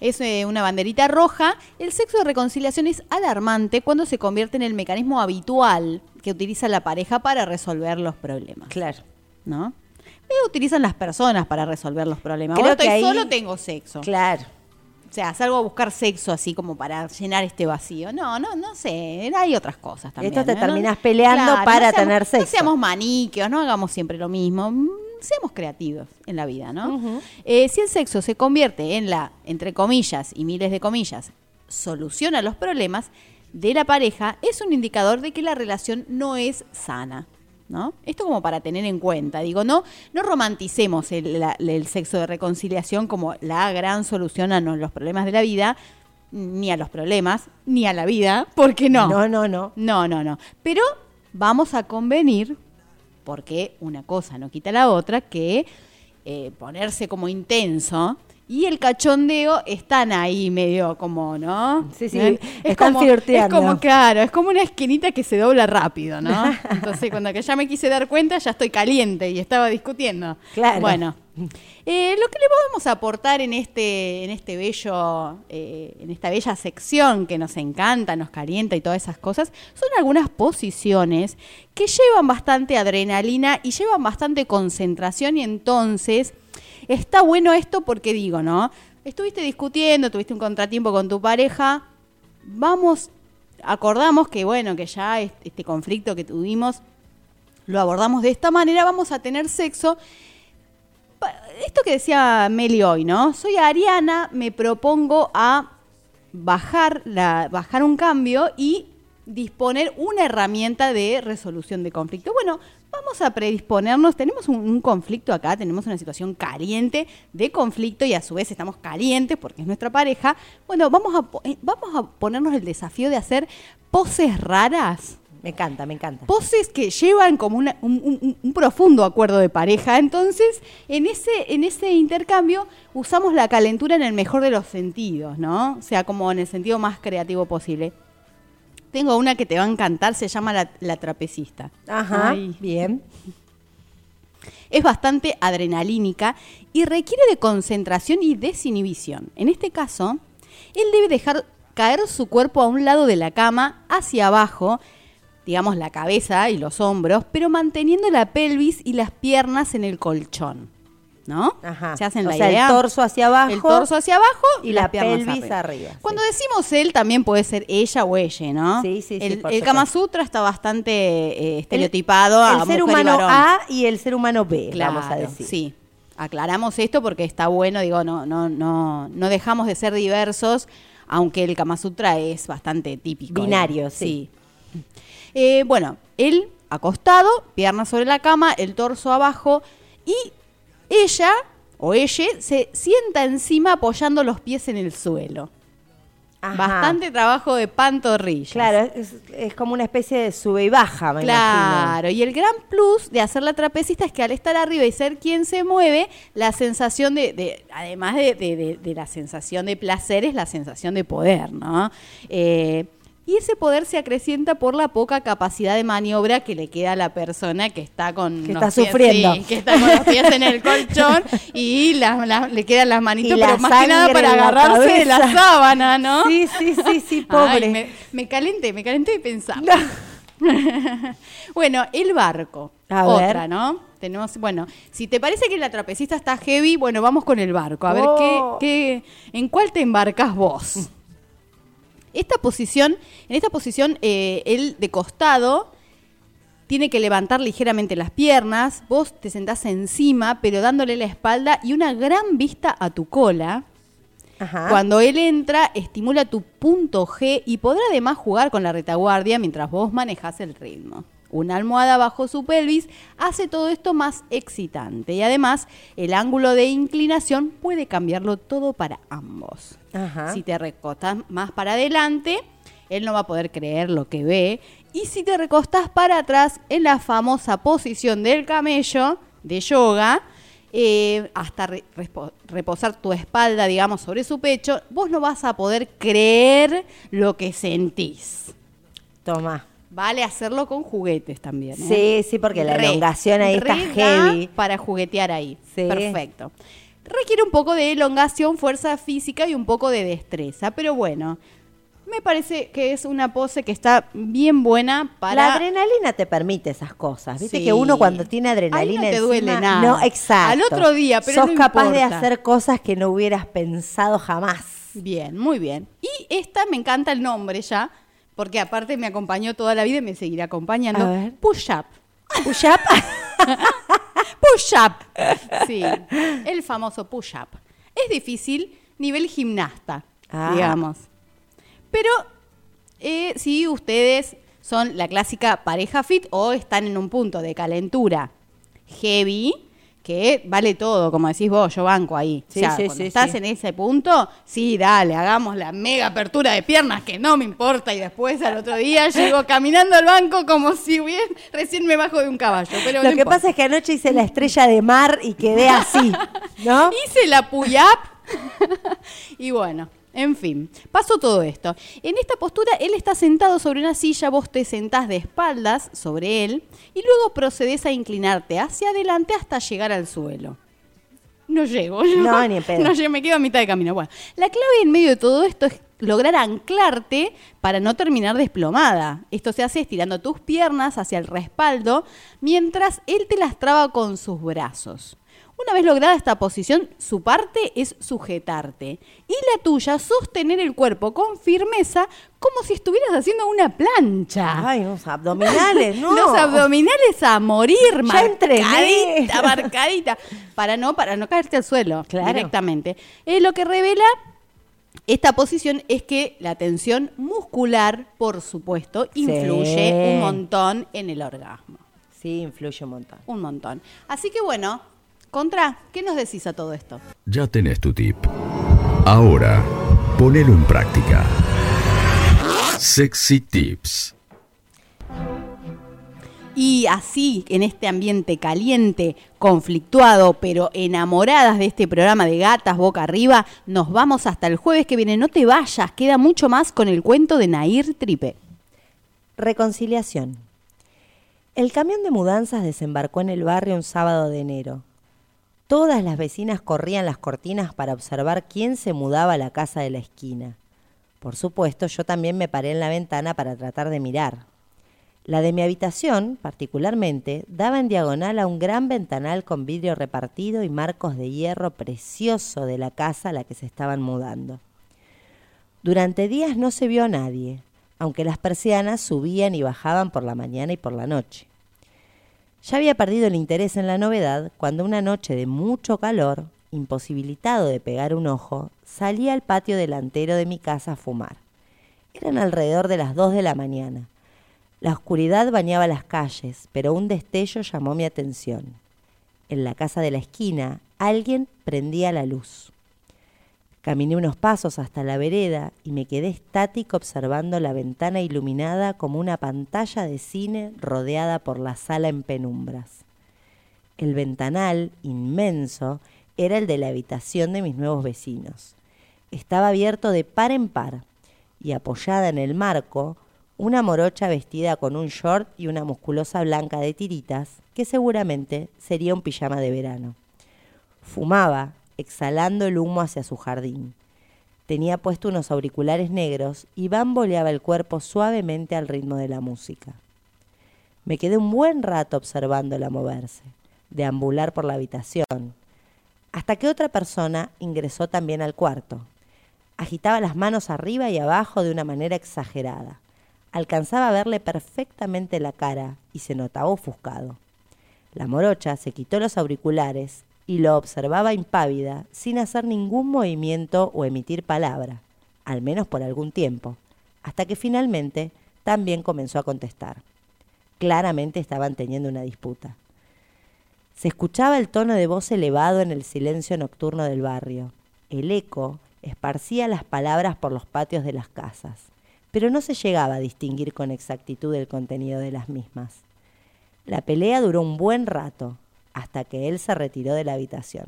Es eh, una banderita roja. El sexo de reconciliación es alarmante cuando se convierte en el mecanismo habitual que utiliza la pareja para resolver los problemas, Claro. ¿no? Utilizan las personas para resolver los problemas. Creo Ahora que ahí- solo, tengo sexo. Claro. O sea, salgo a buscar sexo así como para llenar este vacío. No, no, no sé. Hay otras cosas también. Esto te ¿no? terminás peleando para tener No sexo. seamos maniqueos, no hagamos siempre lo mismo. Seamos creativos en la vida, ¿no? Eh, si el sexo se convierte en la, entre comillas y miles de comillas, solución a los problemas de la pareja, es un indicador de que la relación no es sana. ¿No? Esto como para tener en cuenta, digo, no, no romanticemos el, la- el sexo de reconciliación como la gran solución a los problemas de la vida, ni a los problemas, ni a la vida, porque no. No, no, no. No, no, no. Pero vamos a convenir, porque una cosa no quita la otra, que eh, ponerse como intenso y el cachondeo están ahí medio como, ¿no? Sí, sí, ¿Eh? están como, es como, claro, es como una esquinita que se dobla rápido, ¿no? Entonces, cuando que ya me quise dar cuenta, ya estoy caliente y estaba discutiendo. Claro. Bueno, eh, lo que le podemos aportar en este, en este bello, eh, en esta bella sección que nos encanta, nos calienta y todas esas cosas, son algunas posiciones que llevan bastante adrenalina y llevan bastante concentración y entonces está bueno esto porque digo, ¿no? Estuviste discutiendo, tuviste un contratiempo con tu pareja, vamos, acordamos que bueno, que ya est- este conflicto que tuvimos lo abordamos de esta manera, vamos a tener sexo. Esto que decía Meli hoy, ¿no? Soy Ariana, me propongo a bajar, la, bajar un cambio y disponer una herramienta de resolución de conflicto. Bueno, vamos a predisponernos, tenemos un, un conflicto acá, tenemos una situación caliente de conflicto y a su vez estamos calientes porque es nuestra pareja. Bueno, vamos a, eh, vamos a ponernos el desafío de hacer poses raras Me encanta, me encanta. poses que llevan como una- un, un- un profundo acuerdo de pareja. Entonces, en ese, en ese intercambio usamos la calentura en el mejor de los sentidos, ¿no? O sea, como en el sentido más creativo posible. Tengo una que te va a encantar, se llama La, la trapecista. Ajá, Ay. bien. Es bastante adrenalínica y requiere de concentración y desinhibición. En este caso, él debe dejar caer su cuerpo a un lado de la cama, hacia abajo, digamos la cabeza y los hombros, pero manteniendo la pelvis y las piernas en el colchón. ¿No? Ajá. ¿Se hacen O la sea, el idea? torso hacia abajo El torso hacia abajo y la piernas pelvis arriba, Cuando decimos él, también puede ser ella o ella, ¿no? Sí, sí, sí, El, el. Kama Sutra está bastante eh, estereotipado a el ser mujer y humano varón. A y el ser humano B, vamos a Claro, decir. Sí. Aclaramos esto porque está bueno, digo, no, no, no, no dejamos de ser diversos, aunque el Kama Sutra es bastante típico. Binario, sí. Eh, bueno, él acostado, piernas sobre la cama, el torso abajo, y ella o ella se sienta encima apoyando los pies en el suelo. Ajá. Bastante trabajo de pantorrillas. Claro, es, es como una especie de sube y baja, me imagino. Claro, y el gran plus de hacer la trapecista es que al estar arriba y ser quien se mueve, la sensación de, de- además de, de- de- de la sensación de placer, es la sensación de poder, ¿no? Eh, y ese poder se acrecienta por la poca capacidad de maniobra que le queda a la persona que está con Que unos está pies- sufriendo. sí, que está con los pies en el colchón y la- la- le quedan las manitos, Y la pero más que nada para la agarrarse de la sábana, ¿no? Sí, sí, sí, sí, pobre. Ay, me, me calenté, me calenté de pensar. bueno, el barco. A Otra, ver. ¿no? Tenemos, bueno, si te parece que la trapecista está heavy, bueno, vamos con el barco. A ver Oh. qué, qué, en cuál te embarcas vos. Esta posición, en esta posición, eh, él de costado tiene que levantar ligeramente las piernas, vos te sentás encima, pero dándole la espalda y una gran vista a tu cola. Ajá. Cuando él entra, estimula tu punto G y podrá además jugar con la retaguardia mientras vos manejás el ritmo. Una almohada bajo su pelvis hace todo esto más excitante y además el ángulo de inclinación puede cambiarlo todo para ambos. Ajá. Si te recostas más para adelante, él no va a poder creer lo que ve. Y si te recostás para atrás en la famosa posición del camello de yoga, eh, hasta re- reposar tu espalda, digamos, sobre su pecho, vos no vas a poder creer lo que sentís. Toma. Vale hacerlo con juguetes también. ¿eh? Sí, sí, porque la Re- elongación ahí está heavy. Para juguetear ahí. Sí. Perfecto. Requiere un poco de elongación, fuerza física y un poco de destreza. Pero bueno, me parece que es una pose que está bien buena para. La adrenalina te permite esas cosas. Viste Sí. que uno cuando tiene adrenalina Ahí no te duele encima- nada. No, exacto. Al otro día, pero Sos no capaz de importa. hacer cosas que no hubieras pensado jamás. Bien, muy bien. Y esta me encanta el nombre ya, porque aparte me acompañó toda la vida y me seguirá acompañando. A ver. Push up. Push up. Push up. Sí, el famoso push up. Es difícil, nivel gimnasta, Ah. digamos. Pero eh, si ustedes son la clásica pareja fit o están en un punto de calentura heavy, que vale todo, como decís vos, yo banco ahí. Sí, o sea, sí, cuando sí, estás en ese punto, sí, dale, hagamos la mega apertura de piernas, que no me importa, y después al otro día llego caminando al banco como si hubiera, recién me bajo de un caballo. Pero Lo no que importa. pasa es que anoche hice la estrella de mar y quedé así, ¿no? Hice la puyap. y bueno, en fin, pasó todo esto. En esta postura, él está sentado sobre una silla, vos te sentás de espaldas sobre él y luego procedes a inclinarte hacia adelante hasta llegar al suelo. No llego. yo. No, ni pedo. No llego, me quedo a mitad de camino. Bueno, la clave en medio de todo esto es lograr anclarte para no terminar desplomada. Esto se hace estirando tus piernas hacia el respaldo mientras él te las traba con sus brazos. Una vez lograda esta posición, su parte es sujetarte y la tuya sostener el cuerpo con firmeza como si estuvieras haciendo una plancha. Ay, unos abdominales, ¿no? Los abdominales a morir, marcadita, marcadita, para no, para no caerte al suelo Claro. directamente. Eh, lo que revela esta posición es que la tensión muscular, por supuesto, Sí. influye un montón en el orgasmo. Sí, influye un montón. Un montón. Así que bueno, Contra, ¿qué nos decís a todo esto? Ya tenés tu tip. Ahora, ponelo en práctica. Sexy Tips. Y así, en este ambiente caliente, conflictuado, pero enamoradas de este programa de gatas boca arriba, nos vamos hasta el jueves que viene. No te vayas, queda mucho más con el cuento de Nair Tripe. Reconciliación. El camión de mudanzas desembarcó en el barrio un sábado de enero. Todas las vecinas corrían las cortinas para observar quién se mudaba a la casa de la esquina. Por supuesto, yo también me paré en la ventana para tratar de mirar. La de mi habitación, particularmente, daba en diagonal a un gran ventanal con vidrio repartido y marcos de hierro precioso de la casa a la que se estaban mudando. Durante días no se vio a nadie, aunque las persianas subían y bajaban por la mañana y por la noche. Ya había perdido el interés en la novedad cuando una noche de mucho calor, imposibilitado de pegar un ojo, salí al patio delantero de mi casa a fumar. Eran alrededor de las dos de la mañana. La oscuridad bañaba las calles, pero un destello llamó mi atención. En la casa de la esquina, Alguien prendía la luz. Caminé unos pasos hasta la vereda y me quedé estático observando la ventana iluminada como una pantalla de cine rodeada por la sala en penumbras. El ventanal, inmenso, era el de la habitación de mis nuevos vecinos. Estaba abierto de par en par y apoyada en el marco, una morocha vestida con un short y una musculosa blanca de tiritas, que seguramente sería un pijama de verano. Fumaba, exhalando el humo hacia su jardín. Tenía puesto unos auriculares negros y bamboleaba el cuerpo suavemente al ritmo de la música. Me quedé un buen rato observándola moverse, deambular por la habitación, hasta que otra persona ingresó también al cuarto. Agitaba las manos arriba y abajo de una manera exagerada. Alcanzaba a verle perfectamente la cara y se notaba ofuscado. La morocha se quitó los auriculares y lo observaba impávida, sin hacer ningún movimiento o emitir palabra, al menos por algún tiempo, hasta que finalmente también comenzó a contestar. Claramente estaban teniendo una disputa. Se escuchaba el tono de voz elevado en el silencio nocturno del barrio. El eco esparcía las palabras por los patios de las casas, pero no se llegaba a distinguir con exactitud el contenido de las mismas. La pelea duró un buen rato, hasta que él se retiró de la habitación.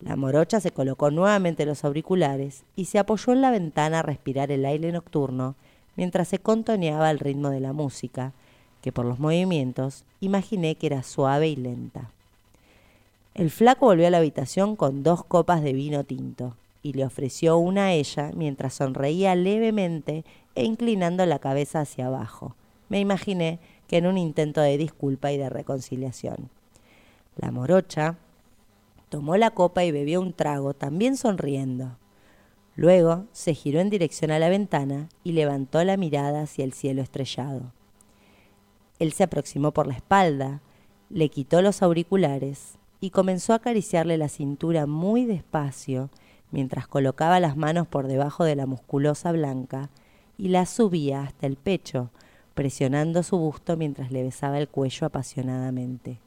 La morocha se colocó nuevamente los auriculares y se apoyó en la ventana a respirar el aire nocturno mientras se contoneaba el ritmo de la música, que por los movimientos imaginé que era suave y lenta. El flaco volvió a la habitación con dos copas de vino tinto y le ofreció una a ella mientras sonreía levemente e inclinando la cabeza hacia abajo. Me imaginé que en un intento de disculpa y de reconciliación. La morocha tomó la copa y bebió un trago, también sonriendo. Luego se giró en dirección a la ventana y levantó la mirada hacia el cielo estrellado. Él se aproximó por la espalda, le quitó los auriculares y comenzó a acariciarle la cintura muy despacio mientras colocaba las manos por debajo de la musculosa blanca y la subía hasta el pecho, presionando su busto mientras le besaba el cuello apasionadamente.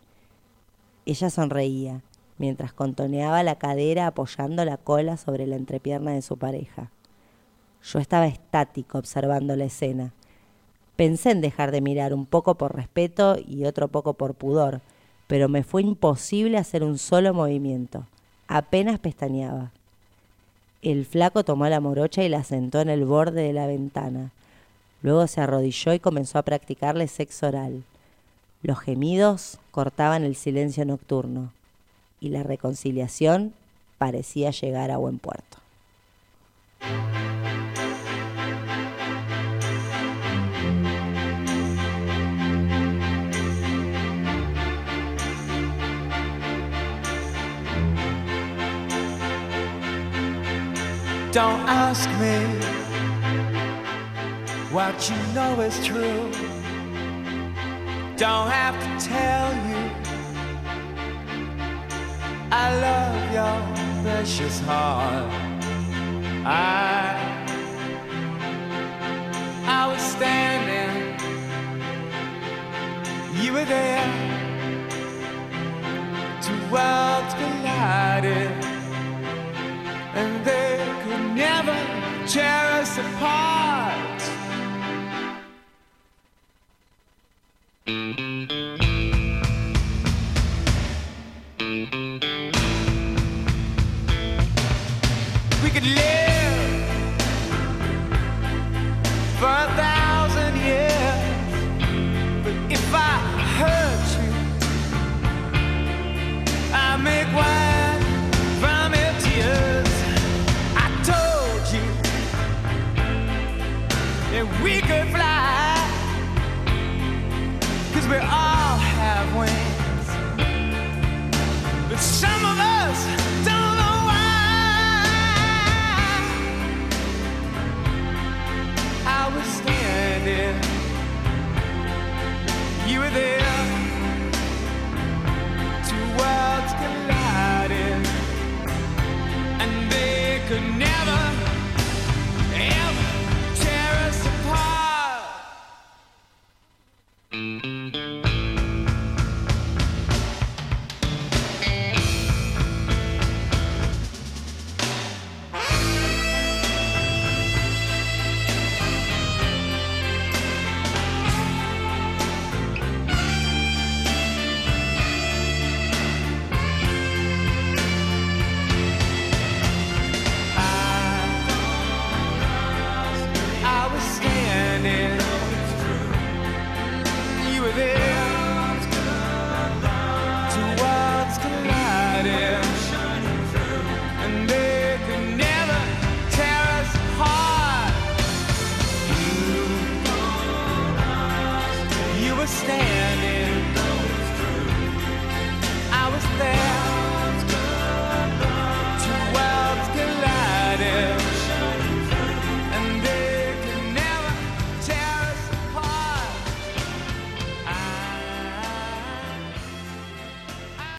Ella sonreía, mientras contoneaba la cadera apoyando la cola sobre la entrepierna de su pareja. Yo estaba estático observando la escena. Pensé en dejar de mirar un poco por respeto y otro poco por pudor, pero me fue imposible hacer un solo movimiento. Apenas pestañeaba. El flaco tomó la morocha y la sentó en el borde de la ventana. Luego se arrodilló y comenzó a practicarle sexo oral. Los gemidos cortaban el silencio nocturno y la reconciliación parecía llegar a buen puerto. Don't ask me what you know is true. Don't have to tell you I love your precious heart. I I was standing, you were there. Two worlds collided and they could never tear us apart.